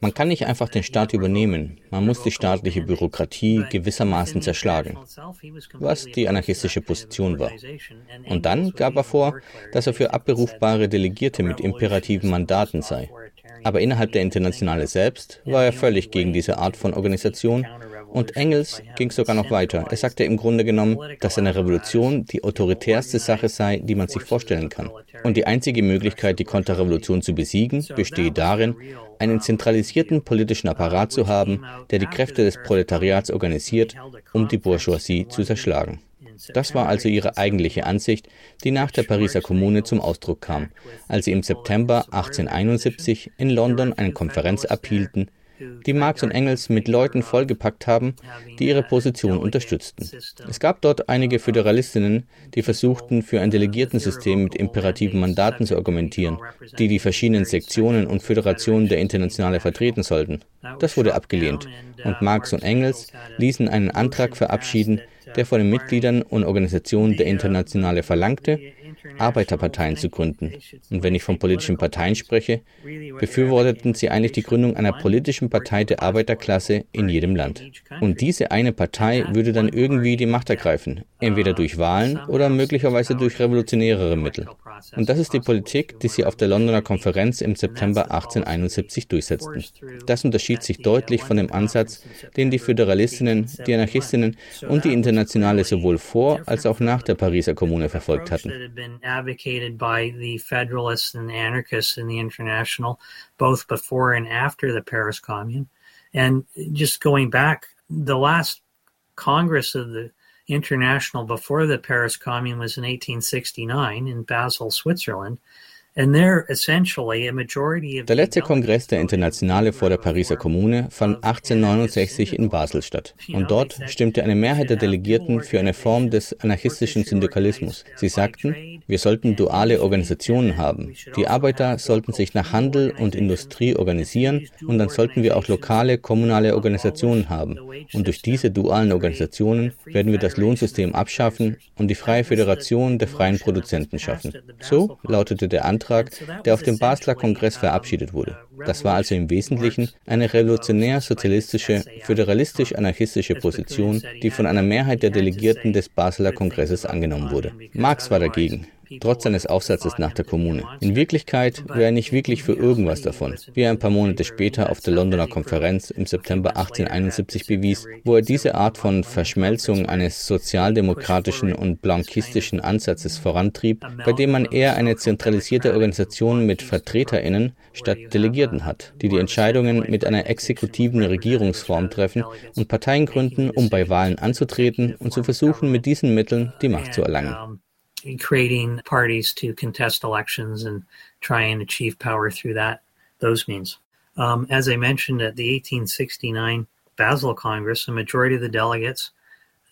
man kann nicht einfach den Staat übernehmen, man muss die staatliche Bürokratie gewissermaßen zerschlagen, was die anarchistische Position war. Und dann gab er vor, dass er für abberufbare Delegierte mit imperativen Mandaten sei. Aber innerhalb der Internationale selbst war er völlig gegen diese Art von Organisation und Engels ging sogar noch weiter. Er sagte im Grunde genommen, dass eine Revolution die autoritärste Sache sei, die man sich vorstellen kann. Und die einzige Möglichkeit, die Konterrevolution zu besiegen, bestehe darin, einen zentralisierten politischen Apparat zu haben, der die Kräfte des Proletariats organisiert, um die Bourgeoisie zu zerschlagen. Das war also ihre eigentliche Ansicht, die nach der Pariser Kommune zum Ausdruck kam, als sie im September 1871 in London eine Konferenz abhielten, die Marx und Engels mit Leuten vollgepackt haben, die ihre Position unterstützten. Es gab dort einige Föderalistinnen, die versuchten, für ein Delegiertensystem mit imperativen Mandaten zu argumentieren, die die verschiedenen Sektionen und Föderationen der Internationale vertreten sollten. Das wurde abgelehnt und Marx und Engels ließen einen Antrag verabschieden, der von den Mitgliedern und Organisationen der Internationale verlangte, Arbeiterparteien zu gründen. Und wenn ich von politischen Parteien spreche, befürworteten sie eigentlich die Gründung einer politischen Partei der Arbeiterklasse in jedem Land. Und diese eine Partei würde dann irgendwie die Macht ergreifen, entweder durch Wahlen oder möglicherweise durch revolutionärere Mittel. Und das ist die Politik, die sie auf der Londoner Konferenz im September 1871 durchsetzten. Das unterschied sich deutlich von dem Ansatz, den die Föderalistinnen, die Anarchistinnen und die Internationale sowohl vor als auch nach der Pariser Kommune verfolgt hatten. Advocated by the Federalists and anarchists in the International, both before and after the Paris Commune. And just going back, the last Congress of the International before the Paris Commune was in 1869 in Basel, Switzerland. Der letzte Kongress der Internationale vor der Pariser Kommune fand 1869 in Basel statt. Und dort stimmte eine Mehrheit der Delegierten für eine Form des anarchistischen Syndikalismus. Sie sagten, wir sollten duale Organisationen haben. Die Arbeiter sollten sich nach Handel und Industrie organisieren und dann sollten wir auch lokale, kommunale Organisationen haben. Und durch diese dualen Organisationen werden wir das Lohnsystem abschaffen und die freie Föderation der freien Produzenten schaffen. So lautete der Antrag Antrag, der auf dem Basler Kongress verabschiedet wurde. Das war also im Wesentlichen eine revolutionär-sozialistische, föderalistisch-anarchistische Position, die von einer Mehrheit der Delegierten des Basler Kongresses angenommen wurde. Marx war dagegen. Trotz seines Aufsatzes nach der Kommune. In Wirklichkeit wäre er nicht wirklich für irgendwas davon, wie er ein paar Monate später auf der Londoner Konferenz im September 1871 bewies, wo er diese Art von Verschmelzung eines sozialdemokratischen und blankistischen Ansatzes vorantrieb, bei dem man eher eine zentralisierte Organisation mit VertreterInnen statt Delegierten hat, die die Entscheidungen mit einer exekutiven Regierungsform treffen und Parteien gründen, um bei Wahlen anzutreten und zu versuchen, mit diesen Mitteln die Macht zu erlangen. Creating parties to contest elections and try and achieve power through that those means. Um, as I mentioned at the 1869 Basel Congress, a majority of the delegates,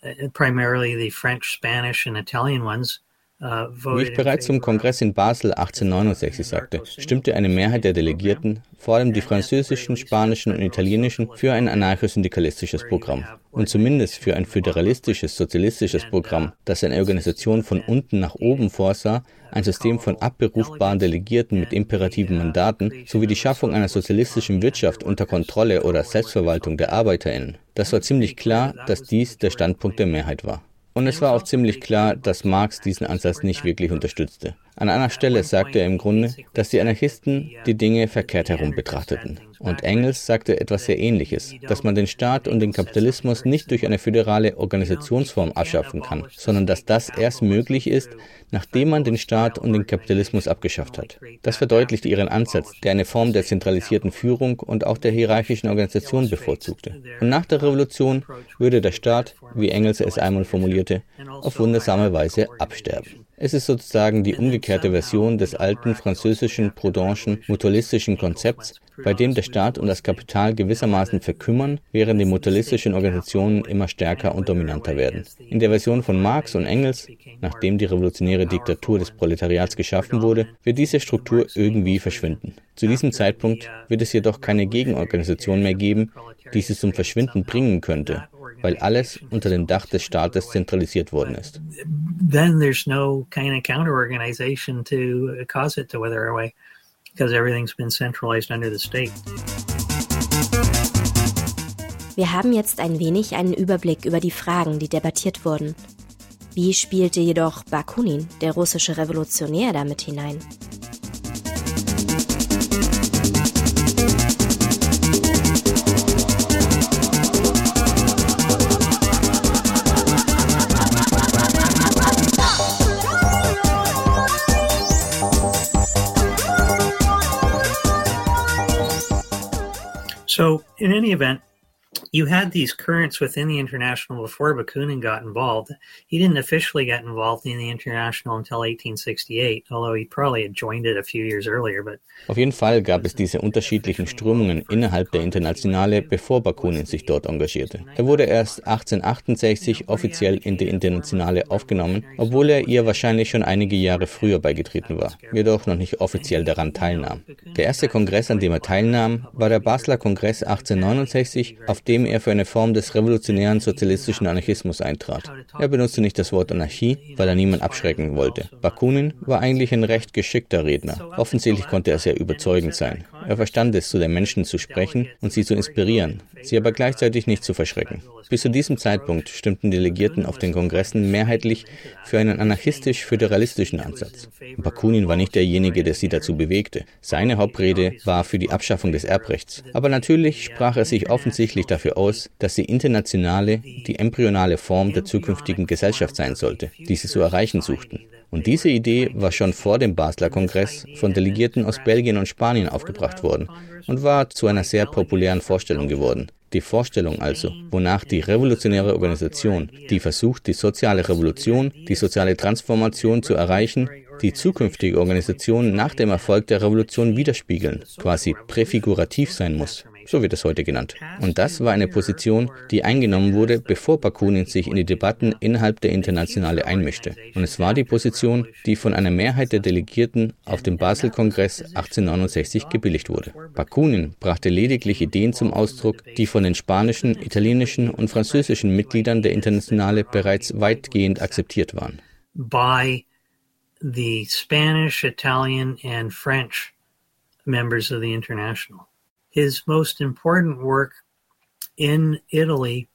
uh, primarily the French, Spanish, and Italian ones, Wie ich bereits zum Kongress in Basel 1869 sagte, stimmte eine Mehrheit der Delegierten, vor allem die französischen, spanischen und italienischen, für ein anarcho-syndikalistisches Programm und zumindest für ein föderalistisches, sozialistisches Programm, das eine Organisation von unten nach oben vorsah, ein System von abberufbaren Delegierten mit imperativen Mandaten sowie die Schaffung einer sozialistischen Wirtschaft unter Kontrolle oder Selbstverwaltung der ArbeiterInnen. Das war ziemlich klar, dass dies der Standpunkt der Mehrheit war. Und es war auch ziemlich klar, dass Marx diesen Ansatz nicht wirklich unterstützte. An einer Stelle sagte er im Grunde, dass die Anarchisten die Dinge verkehrt herum betrachteten. Und Engels sagte etwas sehr Ähnliches, dass man den Staat und den Kapitalismus nicht durch eine föderale Organisationsform abschaffen kann, sondern dass das erst möglich ist, nachdem man den Staat und den Kapitalismus abgeschafft hat. Das verdeutlicht ihren Ansatz, der eine Form der zentralisierten Führung und auch der hierarchischen Organisation bevorzugte. Und nach der Revolution würde der Staat, wie Engels es einmal formulierte, auf wundersame Weise absterben. Es ist sozusagen die umgekehrte Version des alten französischen Proudhon'schen mutualistischen Konzepts, bei dem der Staat und das Kapital gewissermaßen verkümmern, während die mutualistischen Organisationen immer stärker und dominanter werden. In der Version von Marx und Engels, nachdem die revolutionäre Diktatur des Proletariats geschaffen wurde, wird diese Struktur irgendwie verschwinden. Zu diesem Zeitpunkt wird es jedoch keine Gegenorganisation mehr geben, die sie zum Verschwinden bringen könnte, weil alles unter dem Dach des Staates zentralisiert worden ist. Then there's no kind of counter organization to cause it to wither away because everything's been centralized under the state. Wir haben jetzt ein wenig einen Überblick über die Fragen, die debattiert wurden. Wie spielte jedoch Bakunin, der russische Revolutionär, damit hinein? So, in any event, you had these currents within the international before Bakunin got involved. He didn't officially get involved in the international until 1868, although he probably had joined it a few years earlier. But Auf jeden Fall gab es diese unterschiedlichen Strömungen innerhalb der Internationale, bevor Bakunin sich dort engagierte. Er wurde erst 1868 offiziell in die Internationale aufgenommen, obwohl er ihr wahrscheinlich schon einige Jahre früher beigetreten war, jedoch noch nicht offiziell daran teilnahm. Der erste Kongress, an dem er teilnahm, war der Basler Kongress 1869, auf dem er für eine Form des revolutionären sozialistischen Anarchismus eintrat. Er benutzte nicht das Wort Anarchie, weil er niemand abschrecken wollte. Bakunin war eigentlich ein recht geschickter Redner. Offensichtlich konnte er sehr überzeugend sein. Er verstand es, zu den Menschen zu sprechen und sie zu inspirieren, sie aber gleichzeitig nicht zu verschrecken. Bis zu diesem Zeitpunkt stimmten Delegierten auf den Kongressen mehrheitlich für einen anarchistisch-föderalistischen Ansatz. Bakunin war nicht derjenige, der sie dazu bewegte. Seine Hauptrede war für die Abschaffung des Erbrechts. Aber natürlich sprach er sich offensichtlich dafür aus, dass die internationale die embryonale Form der zukünftigen Gesellschaft sein sollte, die sie zu erreichen suchten. Und diese Idee war schon vor dem Basler Kongress von Delegierten aus Belgien und Spanien aufgebracht worden und war zu einer sehr populären Vorstellung geworden. Die Vorstellung also, wonach die revolutionäre Organisation, die versucht, die soziale Revolution, die soziale Transformation zu erreichen, die zukünftige Organisation nach dem Erfolg der Revolution widerspiegeln, quasi präfigurativ sein muss. So wird es heute genannt. Und das war eine Position, die eingenommen wurde, bevor Bakunin sich in die Debatten innerhalb der Internationale einmischte. Und es war die Position, die von einer Mehrheit der Delegierten auf dem Basel-Kongress 1869 gebilligt wurde. Bakunin brachte lediglich Ideen zum Ausdruck, die von den spanischen, italienischen und französischen Mitgliedern der Internationale bereits weitgehend akzeptiert waren. by the Spanish, Italian, and French members of the International. His most important work in Italy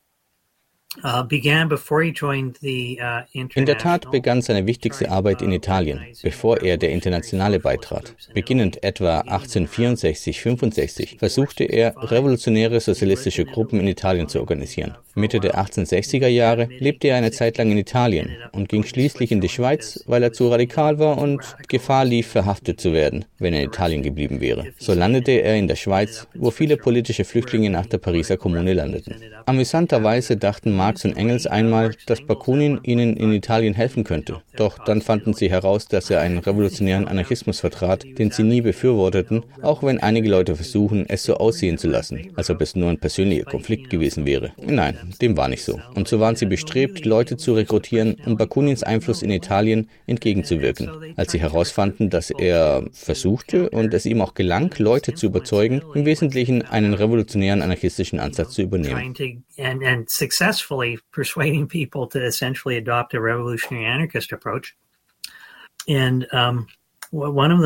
in der Tat begann seine wichtigste Arbeit in Italien, bevor er der Internationale beitrat. Beginnend etwa 1864-65 versuchte er, revolutionäre sozialistische Gruppen in Italien zu organisieren. Mitte der 1860er Jahre lebte er eine Zeit lang in Italien und ging schließlich in die Schweiz, weil er zu radikal war und Gefahr lief, verhaftet zu werden, wenn er in Italien geblieben wäre. So landete er in der Schweiz, wo viele politische Flüchtlinge nach der Pariser Kommune landeten. Amüsanterweise dachten Marx und Engels einmal, dass Bakunin ihnen in Italien helfen könnte. Doch dann fanden sie heraus, dass er einen revolutionären Anarchismus vertrat, den sie nie befürworteten, auch wenn einige Leute versuchen, es so aussehen zu lassen, als ob es nur ein persönlicher Konflikt gewesen wäre. Nein, dem war nicht so. Und so waren sie bestrebt, Leute zu rekrutieren, um Bakunins Einfluss in Italien entgegenzuwirken. Als sie herausfanden, dass er versuchte und es ihm auch gelang, Leute zu überzeugen, im Wesentlichen einen revolutionären anarchistischen Ansatz zu übernehmen. Successfully persuading people to essentially adopt a revolutionary anarchist approach. And um, einer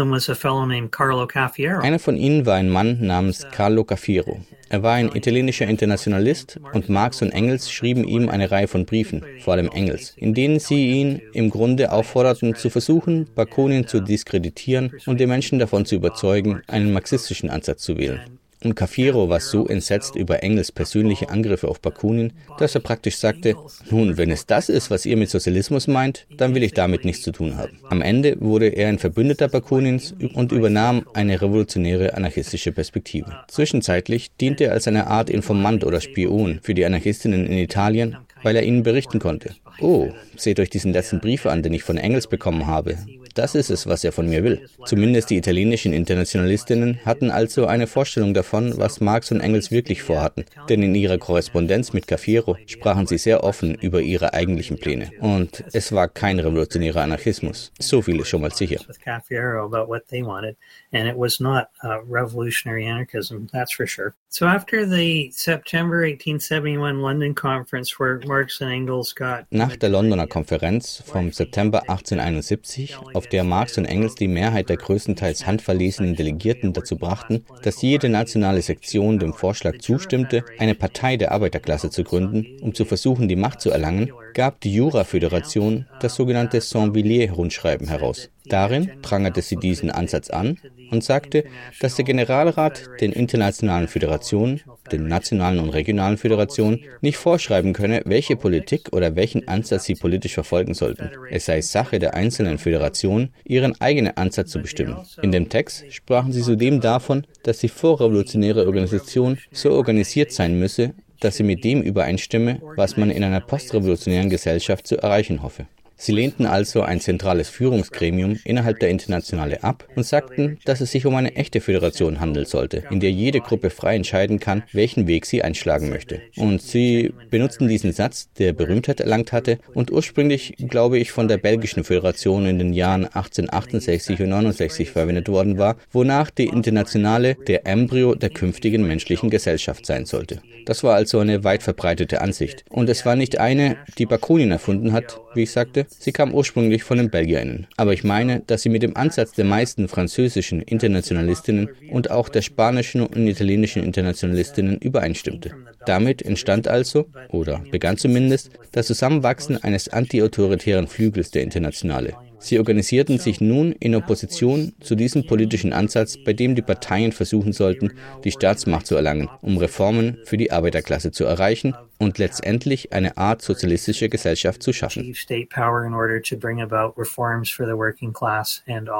von ihnen war ein Mann namens Carlo Cafiero. Er war ein italienischer Internationalist und Marx und Engels schrieben ihm eine Reihe von Briefen, vor allem Engels, in denen sie ihn im Grunde aufforderten, zu versuchen, Bakunin zu diskreditieren und die Menschen davon zu überzeugen, einen marxistischen Ansatz zu wählen. Und Cafiero war so entsetzt über Engels persönliche Angriffe auf Bakunin, dass er praktisch sagte, nun, wenn es das ist, was ihr mit Sozialismus meint, dann will ich damit nichts zu tun haben. Am Ende wurde er ein Verbündeter Bakunins und übernahm eine revolutionäre anarchistische Perspektive. Zwischenzeitlich diente er als eine Art Informant oder Spion für die Anarchistinnen in Italien, weil er ihnen berichten konnte. Oh, seht euch diesen letzten Brief an, den ich von Engels bekommen habe. Das ist es, was er von mir will. Zumindest die italienischen Internationalistinnen hatten also eine Vorstellung davon, was Marx und Engels wirklich vorhatten. Denn in ihrer Korrespondenz mit Cafiero sprachen sie sehr offen über ihre eigentlichen Pläne. Und es war kein revolutionärer Anarchismus. So viel ist schon mal sicher. So after the September 1871 London conference where Marx and Engels got Nach der Londoner Konferenz vom September 1871, auf der Marx und Engels die Mehrheit der größtenteils handverlesenen Delegierten dazu brachten, dass jede nationale Sektion dem Vorschlag zustimmte, eine Partei der Arbeiterklasse zu gründen, um zu versuchen, die Macht zu erlangen, gab die Jura-Föderation das sogenannte Saint-Villiers-Rundschreiben heraus. Darin prangerte sie diesen Ansatz an und sagte, dass der Generalrat den internationalen Föderationen, den nationalen und regionalen Föderationen, nicht vorschreiben könne, welche Politik oder welchen Ansatz sie politisch verfolgen sollten. Es sei Sache der einzelnen Föderationen, ihren eigenen Ansatz zu bestimmen. In dem Text sprachen sie zudem davon, dass die vorrevolutionäre Organisation so organisiert sein müsse, dass sie mit dem übereinstimme, was man in einer postrevolutionären Gesellschaft zu erreichen hoffe. Sie lehnten also ein zentrales Führungsgremium innerhalb der Internationale ab und sagten, dass es sich um eine echte Föderation handeln sollte, in der jede Gruppe frei entscheiden kann, welchen Weg sie einschlagen möchte. Und sie benutzten diesen Satz, der Berühmtheit erlangt hatte und ursprünglich, glaube ich, von der belgischen Föderation in den Jahren 1868 und 69 verwendet worden war, wonach die Internationale der Embryo der künftigen menschlichen Gesellschaft sein sollte. Das war also eine weit verbreitete Ansicht. Und es war nicht eine, die Bakunin erfunden hat, wie ich sagte, Sie kam ursprünglich von den Belgierinnen. Aber ich meine, dass sie mit dem Ansatz der meisten französischen Internationalistinnen und auch der spanischen und italienischen Internationalistinnen übereinstimmte. Damit entstand also, oder begann zumindest, das Zusammenwachsen eines antiautoritären Flügels der Internationale. Sie organisierten sich nun in Opposition zu diesem politischen Ansatz, bei dem die Parteien versuchen sollten, die Staatsmacht zu erlangen, um Reformen für die Arbeiterklasse zu erreichen und letztendlich eine Art sozialistische Gesellschaft zu schaffen.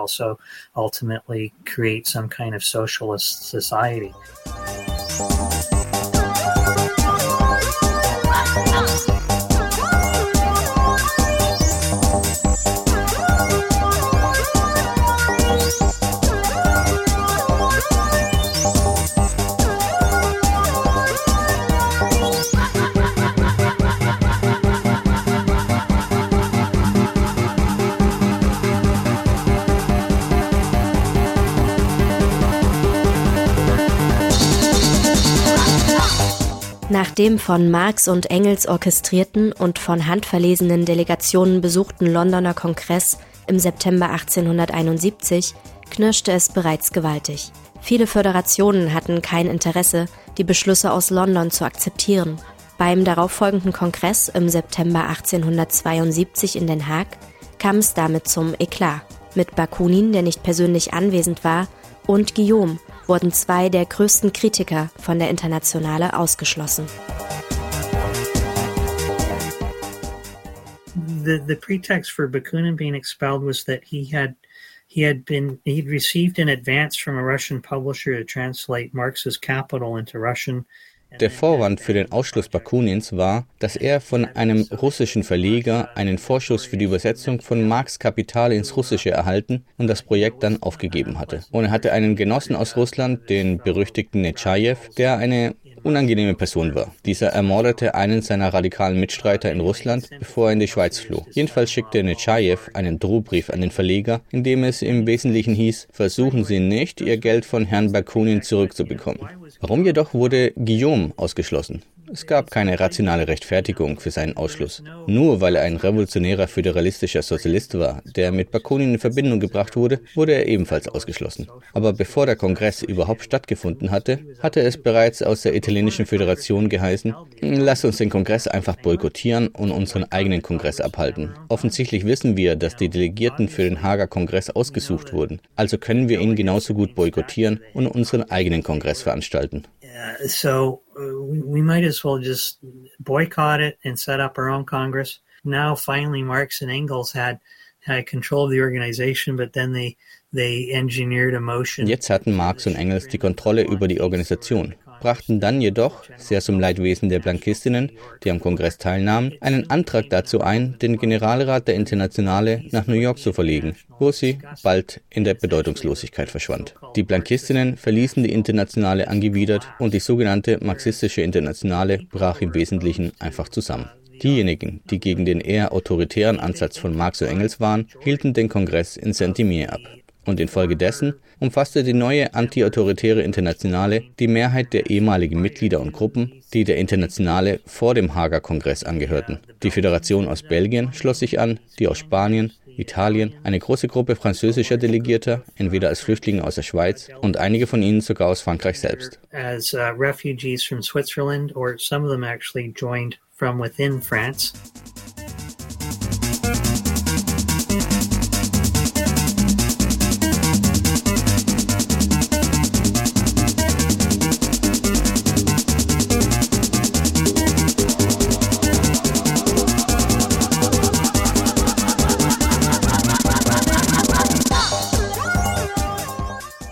Also ultimately create some kind of socialist society. Nach dem von Marx und Engels orchestrierten und von handverlesenen Delegationen besuchten Londoner Kongress im September 1871 knirschte es bereits gewaltig. Viele Föderationen hatten kein Interesse, die Beschlüsse aus London zu akzeptieren. Beim darauffolgenden Kongress im September 1872 in Den Haag kam es damit zum Eklat. Mit Bakunin, der nicht persönlich anwesend war, und Guillaume wurden zwei der größten Kritiker von der Internationale ausgeschlossen. The, the pretext for Bakunin being expelled was that he had he had been he'd received an advance from a Russian publisher to translate Marx's Capital into Russian der Vorwand für den Ausschluss Bakunins war, dass er von einem russischen Verleger einen Vorschuss für die Übersetzung von Marx Kapital ins Russische erhalten und das Projekt dann aufgegeben hatte. Und er hatte einen Genossen aus Russland, den berüchtigten Nechayev, der eine unangenehme Person war. Dieser ermordete einen seiner radikalen Mitstreiter in Russland, bevor er in die Schweiz floh. Jedenfalls schickte Nechayev einen Drohbrief an den Verleger, in dem es im Wesentlichen hieß, versuchen Sie nicht, Ihr Geld von Herrn Bakunin zurückzubekommen. Warum jedoch wurde Guillaume ausgeschlossen? Es gab keine rationale Rechtfertigung für seinen Ausschluss. Nur weil er ein revolutionärer föderalistischer Sozialist war, der mit Bakunin in Verbindung gebracht wurde, wurde er ebenfalls ausgeschlossen. Aber bevor der Kongress überhaupt stattgefunden hatte, hatte es bereits aus der italienischen Föderation geheißen, lass uns den Kongress einfach boykottieren und unseren eigenen Kongress abhalten. Offensichtlich wissen wir, dass die Delegierten für den Hager Kongress ausgesucht wurden, also können wir ihn genauso gut boykottieren und unseren eigenen Kongress veranstalten. So uh, we, we might as well just boycott it and set up our own Congress. Now, finally, Marx and Engels had had control of the organization, but then they they engineered a motion. Jetzt hatten Marx und Engels die Kontrolle über die Organisation brachten dann jedoch, sehr zum Leidwesen der Blankistinnen, die am Kongress teilnahmen, einen Antrag dazu ein, den Generalrat der Internationale nach New York zu verlegen, wo sie bald in der Bedeutungslosigkeit verschwand. Die Blankistinnen verließen die Internationale angewidert und die sogenannte Marxistische Internationale brach im Wesentlichen einfach zusammen. Diejenigen, die gegen den eher autoritären Ansatz von Marx und Engels waren, hielten den Kongress in Saint-Imier ab und infolgedessen umfasste die neue antiautoritäre Internationale die Mehrheit der ehemaligen Mitglieder und Gruppen, die der Internationale vor dem Hager Kongress angehörten. Die Föderation aus Belgien schloss sich an, die aus Spanien, Italien, eine große Gruppe französischer Delegierter, entweder als Flüchtlinge aus der Schweiz und einige von ihnen sogar aus Frankreich selbst.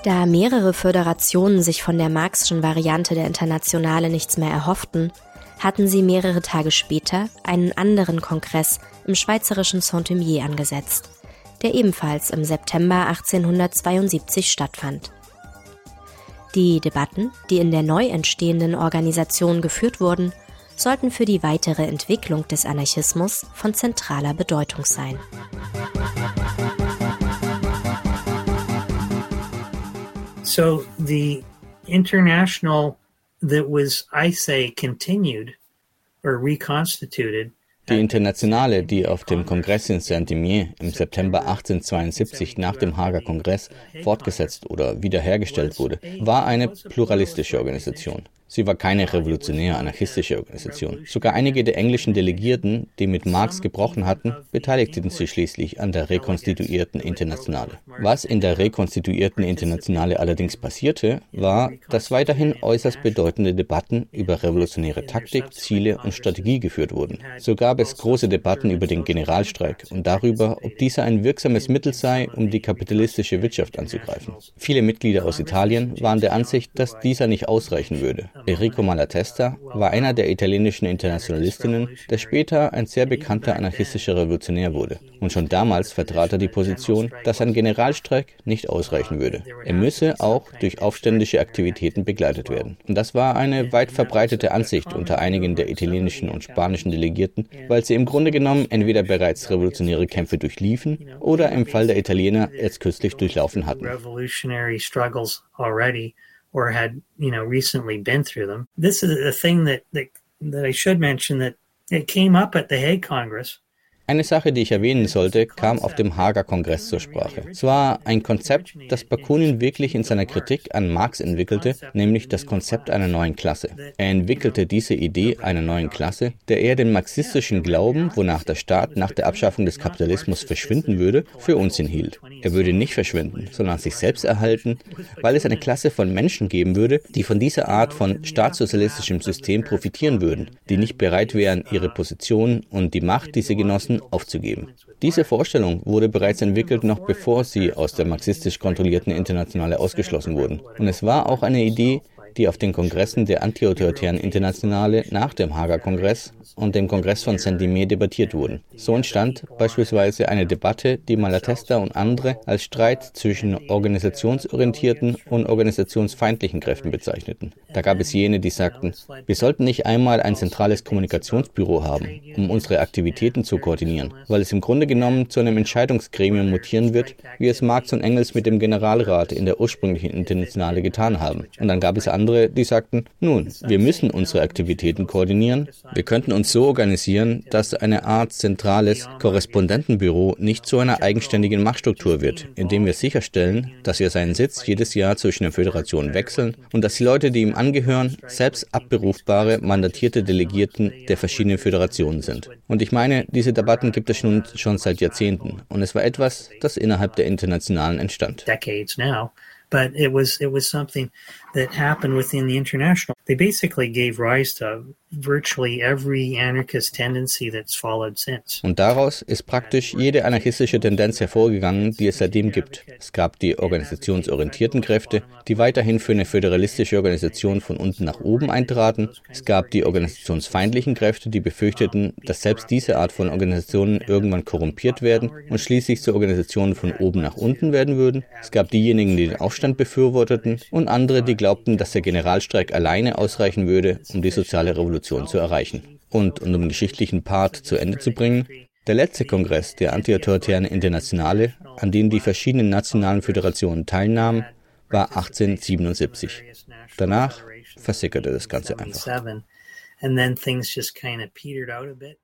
Da mehrere Föderationen sich von der Marxischen Variante der Internationale nichts mehr erhofften, hatten sie mehrere Tage später einen anderen Kongress im schweizerischen Saint-Imier angesetzt, der ebenfalls im September 1872 stattfand. Die Debatten, die in der neu entstehenden Organisation geführt wurden, sollten für die weitere Entwicklung des Anarchismus von zentraler Bedeutung sein. So the international that was, I say, continued or reconstituted Die Internationale, die auf dem Kongress in Saint-Imier im September 1872 nach dem Hager Kongress fortgesetzt oder wiederhergestellt wurde, war eine pluralistische Organisation. Sie war keine revolutionär-anarchistische Organisation. Sogar einige der englischen Delegierten, die mit Marx gebrochen hatten, beteiligten sich schließlich an der rekonstituierten Internationale. Was in der rekonstituierten Internationale allerdings passierte, war, dass weiterhin äußerst bedeutende Debatten über revolutionäre Taktik, Ziele und Strategie geführt wurden. So gab es große Debatten über den Generalstreik und darüber, ob dieser ein wirksames Mittel sei, um die kapitalistische Wirtschaft anzugreifen. Viele Mitglieder aus Italien waren der Ansicht, dass dieser nicht ausreichen würde. Enrico Malatesta war einer der italienischen Internationalistinnen, der später ein sehr bekannter anarchistischer Revolutionär wurde. Und schon damals vertrat er die Position, dass ein Generalstreik nicht ausreichen würde. Er müsse auch durch aufständische Aktivitäten begleitet werden. Und das war eine weit verbreitete Ansicht unter einigen der italienischen und spanischen Delegierten, weil sie im Grunde genommen entweder bereits revolutionäre Kämpfe durchliefen oder im Fall der Italiener erst kürzlich durchlaufen hatten or had you know recently been through them. This is a thing that that, that I should mention that it came up at the Hague Congress. Eine Sache, die ich erwähnen sollte, kam auf dem Hager Kongress zur Sprache. Es war ein Konzept, das Bakunin wirklich in seiner Kritik an Marx entwickelte, nämlich das Konzept einer neuen Klasse. Er entwickelte diese Idee einer neuen Klasse, der er den marxistischen Glauben, wonach der Staat nach der Abschaffung des Kapitalismus verschwinden würde, für Unsinn hielt. Er würde nicht verschwinden, sondern sich selbst erhalten, weil es eine Klasse von Menschen geben würde, die von dieser Art von staatssozialistischem System profitieren würden, die nicht bereit wären, ihre Position und die Macht, die sie genossen, aufzugeben. Diese Vorstellung wurde bereits entwickelt, noch bevor sie aus der marxistisch kontrollierten Internationale ausgeschlossen wurden. Und es war auch eine Idee, die auf den Kongressen der antiautoritären Internationale nach dem Hager Kongress und dem Kongress von Saint-Dimier debattiert wurden. So entstand beispielsweise eine Debatte, die Malatesta und andere als Streit zwischen organisationsorientierten und organisationsfeindlichen Kräften bezeichneten. Da gab es jene, die sagten, wir sollten nicht einmal ein zentrales Kommunikationsbüro haben, um unsere Aktivitäten zu koordinieren, weil es im Grunde genommen zu einem Entscheidungsgremium mutieren wird, wie es Marx und Engels mit dem Generalrat in der ursprünglichen Internationale getan haben. Und dann gab es andere, die sagten, nun, wir müssen unsere Aktivitäten koordinieren, wir könnten uns so organisieren, dass eine Art zentrales Korrespondentenbüro nicht zu einer eigenständigen Machtstruktur wird, indem wir sicherstellen, dass wir seinen Sitz jedes Jahr zwischen den Föderationen wechseln und dass die Leute, die ihm angehören, selbst abberufbare, mandatierte Delegierten der verschiedenen Föderationen sind. Und ich meine, diese Debatten gibt es nun schon seit Jahrzehnten. Und es war etwas, das innerhalb der Internationalen entstand. But it was it was something that happened within the international. They basically gave rise to virtually every anarchist tendency that's followed since. Und daraus ist praktisch jede anarchistische Tendenz hervorgegangen, die es seitdem gibt. Es gab die organisationsorientierten Kräfte, die weiterhin für eine föderalistische Organisation von unten nach oben eintraten. Es gab die organisationsfeindlichen Kräfte, die befürchteten, dass selbst diese Art von Organisationen irgendwann korrumpiert werden und schließlich zu Organisationen von oben nach unten werden würden. Es gab diejenigen, die den Aufstand befürworteten und andere, die glaubten, dass der Generalstreik alleine ausreichen würde, um die soziale Revolution zu erreichen. Und, um den geschichtlichen Part zu Ende zu bringen, der letzte Kongress der Antiautoritären Internationale, an dem die verschiedenen nationalen Föderationen teilnahmen, war 1877. Danach versickerte das Ganze einfach.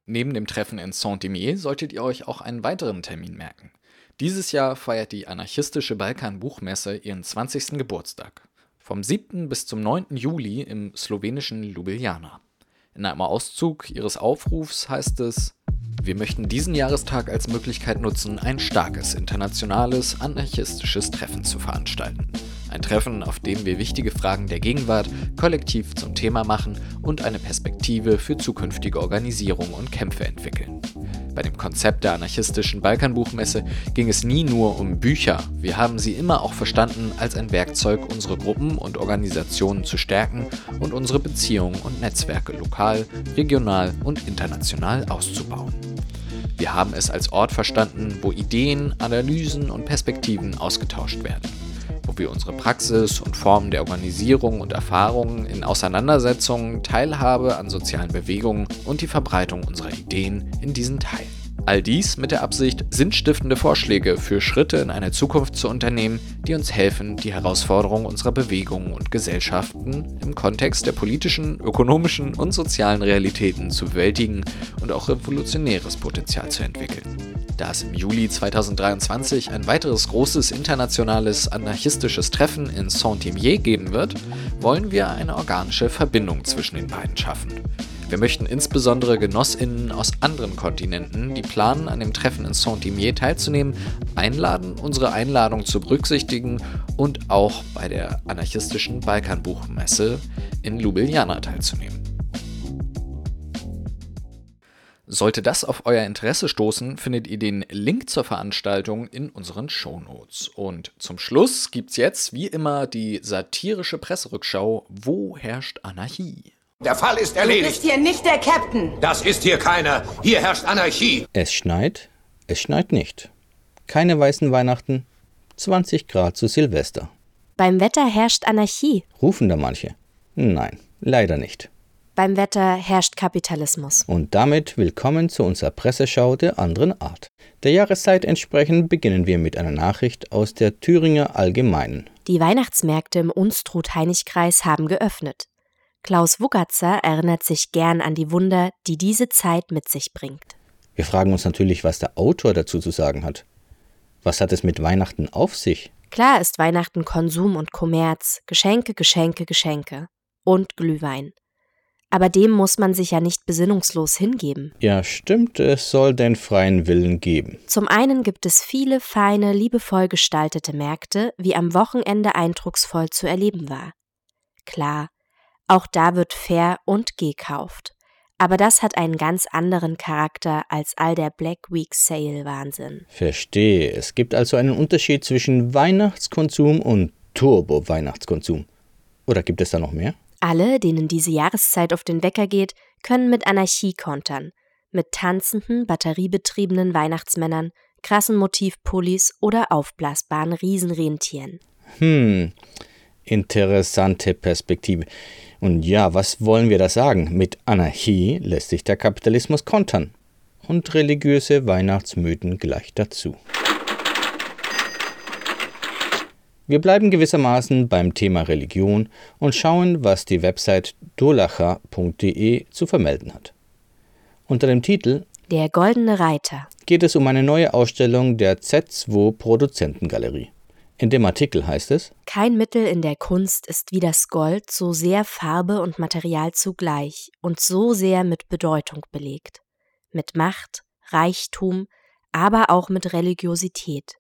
Neben dem Treffen in Saint-Dimier solltet ihr euch auch einen weiteren Termin merken. Dieses Jahr feiert die anarchistische Balkan-Buchmesse ihren 20. Geburtstag. Vom 7. bis zum 9. Juli im slowenischen Ljubljana. In einem Auszug ihres Aufrufs heißt es, wir möchten diesen Jahrestag als Möglichkeit nutzen, ein starkes internationales anarchistisches Treffen zu veranstalten. Ein Treffen, auf dem wir wichtige Fragen der Gegenwart kollektiv zum Thema machen und eine Perspektive für zukünftige Organisierung und Kämpfe entwickeln. Bei dem Konzept der anarchistischen Balkanbuchmesse ging es nie nur um Bücher. Wir haben sie immer auch verstanden als ein Werkzeug, unsere Gruppen und Organisationen zu stärken und unsere Beziehungen und Netzwerke lokal, regional und international auszubauen. Wir haben es als Ort verstanden, wo Ideen, Analysen und Perspektiven ausgetauscht werden wo wir unsere Praxis und Formen der Organisierung und Erfahrungen in Auseinandersetzungen, Teilhabe an sozialen Bewegungen und die Verbreitung unserer Ideen in diesen teilen. All dies mit der Absicht, sinnstiftende Vorschläge für Schritte in eine Zukunft zu unternehmen, die uns helfen, die Herausforderungen unserer Bewegungen und Gesellschaften im Kontext der politischen, ökonomischen und sozialen Realitäten zu bewältigen und auch revolutionäres Potenzial zu entwickeln. Da es im Juli 2023 ein weiteres großes internationales anarchistisches Treffen in Saint-Imier geben wird, wollen wir eine organische Verbindung zwischen den beiden schaffen. Wir möchten insbesondere GenossInnen aus anderen Kontinenten, die planen, an dem Treffen in Saint-Imier teilzunehmen, einladen, unsere Einladung zu berücksichtigen und auch bei der anarchistischen Balkanbuchmesse in Ljubljana teilzunehmen. Sollte das auf euer Interesse stoßen, findet ihr den Link zur Veranstaltung in unseren Shownotes. Und zum Schluss gibt's jetzt wie immer die satirische Presserückschau Wo herrscht Anarchie? Der Fall ist erledigt. Du bist hier nicht der Captain. Das ist hier keiner. Hier herrscht Anarchie. Es schneit, es schneit nicht. Keine weißen Weihnachten, 20 Grad zu Silvester. Beim Wetter herrscht Anarchie. Rufen da manche? Nein, leider nicht. Beim Wetter herrscht Kapitalismus. Und damit willkommen zu unserer Presseschau der anderen Art. Der Jahreszeit entsprechend beginnen wir mit einer Nachricht aus der Thüringer Allgemeinen. Die Weihnachtsmärkte im Unstrut-Heinig-Kreis haben geöffnet. Klaus Wugatzer erinnert sich gern an die Wunder, die diese Zeit mit sich bringt. Wir fragen uns natürlich, was der Autor dazu zu sagen hat. Was hat es mit Weihnachten auf sich? Klar ist Weihnachten Konsum und Kommerz, Geschenke, Geschenke, Geschenke und Glühwein. Aber dem muss man sich ja nicht besinnungslos hingeben. Ja, stimmt, es soll den freien Willen geben. Zum einen gibt es viele feine, liebevoll gestaltete Märkte, wie am Wochenende eindrucksvoll zu erleben war. Klar, auch da wird fair und gekauft. Aber das hat einen ganz anderen Charakter als all der Black Week Sale Wahnsinn. Verstehe. Es gibt also einen Unterschied zwischen Weihnachtskonsum und Turbo-Weihnachtskonsum. Oder gibt es da noch mehr? Alle, denen diese Jahreszeit auf den Wecker geht, können mit Anarchie kontern. Mit tanzenden, batteriebetriebenen Weihnachtsmännern, krassen Motivpullis oder aufblasbaren Riesenrentieren. Hm, interessante Perspektive. Und ja, was wollen wir da sagen? Mit Anarchie lässt sich der Kapitalismus kontern. Und religiöse Weihnachtsmythen gleich dazu. Wir bleiben gewissermaßen beim Thema Religion und schauen, was die Website dolacha.de zu vermelden hat. Unter dem Titel Der goldene Reiter geht es um eine neue Ausstellung der Z2 Produzentengalerie. In dem Artikel heißt es Kein Mittel in der Kunst ist wie das Gold so sehr Farbe und Material zugleich und so sehr mit Bedeutung belegt. Mit Macht, Reichtum, aber auch mit Religiosität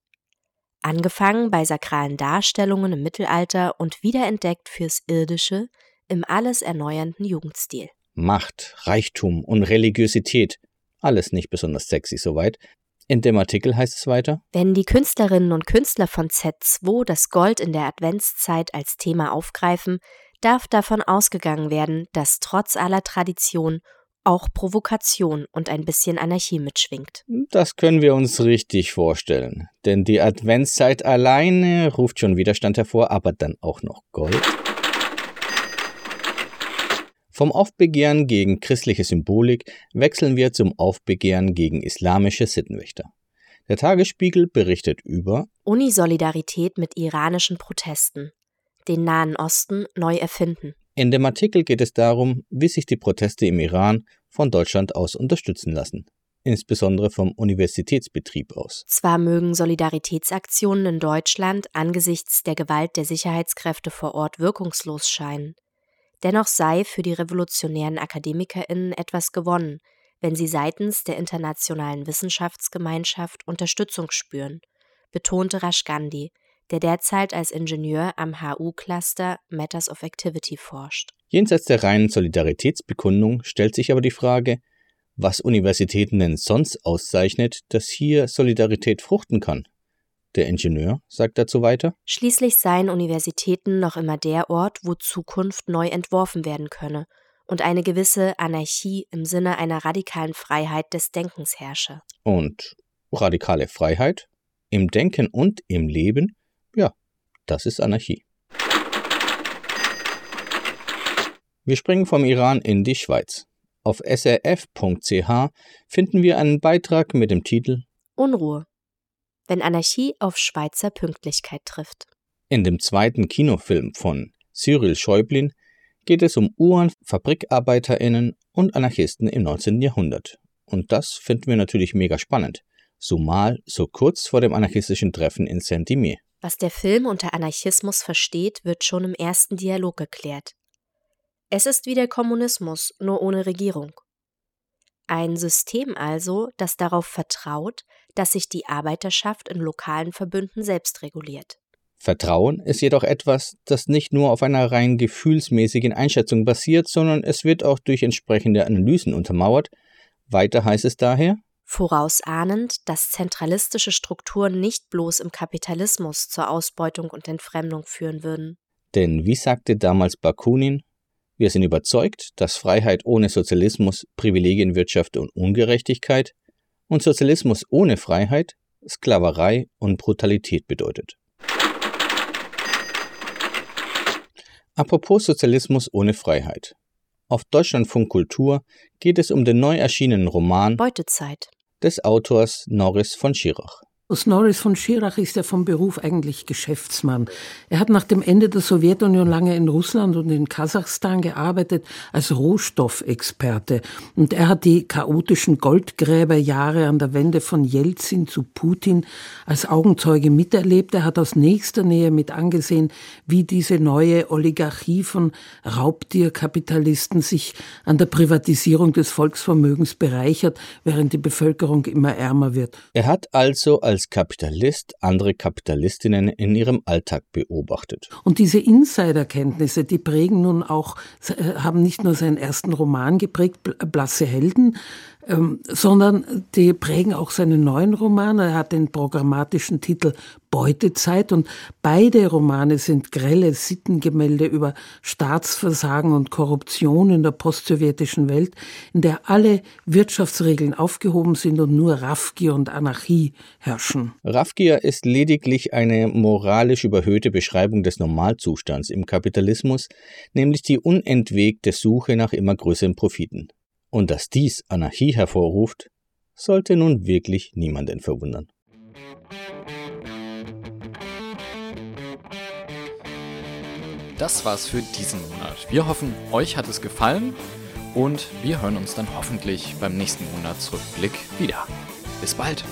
angefangen bei sakralen Darstellungen im Mittelalter und wiederentdeckt fürs Irdische im alles erneuernden Jugendstil. Macht, Reichtum und Religiosität, alles nicht besonders sexy soweit. In dem Artikel heißt es weiter, wenn die Künstlerinnen und Künstler von Z2 das Gold in der Adventszeit als Thema aufgreifen, darf davon ausgegangen werden, dass trotz aller Tradition auch Provokation und ein bisschen Anarchie mitschwingt. Das können wir uns richtig vorstellen. Denn die Adventszeit alleine ruft schon Widerstand hervor, aber dann auch noch Gold. Vom Aufbegehren gegen christliche Symbolik wechseln wir zum Aufbegehren gegen islamische Sittenwächter. Der Tagesspiegel berichtet über Unisolidarität mit iranischen Protesten. Den Nahen Osten neu erfinden. In dem Artikel geht es darum, wie sich die Proteste im Iran von Deutschland aus unterstützen lassen, insbesondere vom Universitätsbetrieb aus. Zwar mögen Solidaritätsaktionen in Deutschland angesichts der Gewalt der Sicherheitskräfte vor Ort wirkungslos scheinen, dennoch sei für die revolutionären Akademikerinnen etwas gewonnen, wenn sie seitens der internationalen Wissenschaftsgemeinschaft Unterstützung spüren, betonte Rashgandi, der derzeit als Ingenieur am HU-Cluster Matters of Activity forscht. Jenseits der reinen Solidaritätsbekundung stellt sich aber die Frage, was Universitäten denn sonst auszeichnet, dass hier Solidarität fruchten kann. Der Ingenieur sagt dazu weiter. Schließlich seien Universitäten noch immer der Ort, wo Zukunft neu entworfen werden könne und eine gewisse Anarchie im Sinne einer radikalen Freiheit des Denkens herrsche. Und radikale Freiheit im Denken und im Leben ja, das ist Anarchie. Wir springen vom Iran in die Schweiz. Auf srf.ch finden wir einen Beitrag mit dem Titel Unruhe, wenn Anarchie auf Schweizer Pünktlichkeit trifft. In dem zweiten Kinofilm von Cyril Schäublin geht es um Uhren, FabrikarbeiterInnen und Anarchisten im 19. Jahrhundert. Und das finden wir natürlich mega spannend. So mal, so kurz vor dem anarchistischen Treffen in Saint-Imier. Was der Film unter Anarchismus versteht, wird schon im ersten Dialog geklärt. Es ist wie der Kommunismus, nur ohne Regierung. Ein System also, das darauf vertraut, dass sich die Arbeiterschaft in lokalen Verbünden selbst reguliert. Vertrauen ist jedoch etwas, das nicht nur auf einer rein gefühlsmäßigen Einschätzung basiert, sondern es wird auch durch entsprechende Analysen untermauert. Weiter heißt es daher, vorausahnend, dass zentralistische Strukturen nicht bloß im Kapitalismus zur Ausbeutung und Entfremdung führen würden. Denn wie sagte damals Bakunin, wir sind überzeugt, dass Freiheit ohne Sozialismus Privilegienwirtschaft und Ungerechtigkeit und Sozialismus ohne Freiheit Sklaverei und Brutalität bedeutet. Apropos Sozialismus ohne Freiheit. Auf Deutschlandfunk Kultur geht es um den neu erschienenen Roman Beutezeit des Autors Norris von Schirach. Norris von Schirach ist ja vom Beruf eigentlich Geschäftsmann. Er hat nach dem Ende der Sowjetunion lange in Russland und in Kasachstan gearbeitet als Rohstoffexperte. Und er hat die chaotischen Goldgräberjahre an der Wende von Jelzin zu Putin als Augenzeuge miterlebt. Er hat aus nächster Nähe mit angesehen, wie diese neue Oligarchie von Raubtierkapitalisten sich an der Privatisierung des Volksvermögens bereichert, während die Bevölkerung immer ärmer wird. Er hat also als als Kapitalist andere Kapitalistinnen in ihrem Alltag beobachtet. Und diese Insiderkenntnisse, die prägen nun auch, äh, haben nicht nur seinen ersten Roman geprägt, Blasse Helden, ähm, sondern die prägen auch seinen neuen Roman. Er hat den programmatischen Titel Beutezeit und beide Romane sind grelle Sittengemälde über Staatsversagen und Korruption in der postsowjetischen Welt, in der alle Wirtschaftsregeln aufgehoben sind und nur Raffgier und Anarchie herrschen. Raffgier ist lediglich eine moralisch überhöhte Beschreibung des Normalzustands im Kapitalismus, nämlich die unentwegte Suche nach immer größeren Profiten. Und dass dies Anarchie hervorruft, sollte nun wirklich niemanden verwundern. Das war's für diesen Monat. Wir hoffen, euch hat es gefallen und wir hören uns dann hoffentlich beim nächsten Monatsrückblick wieder. Bis bald!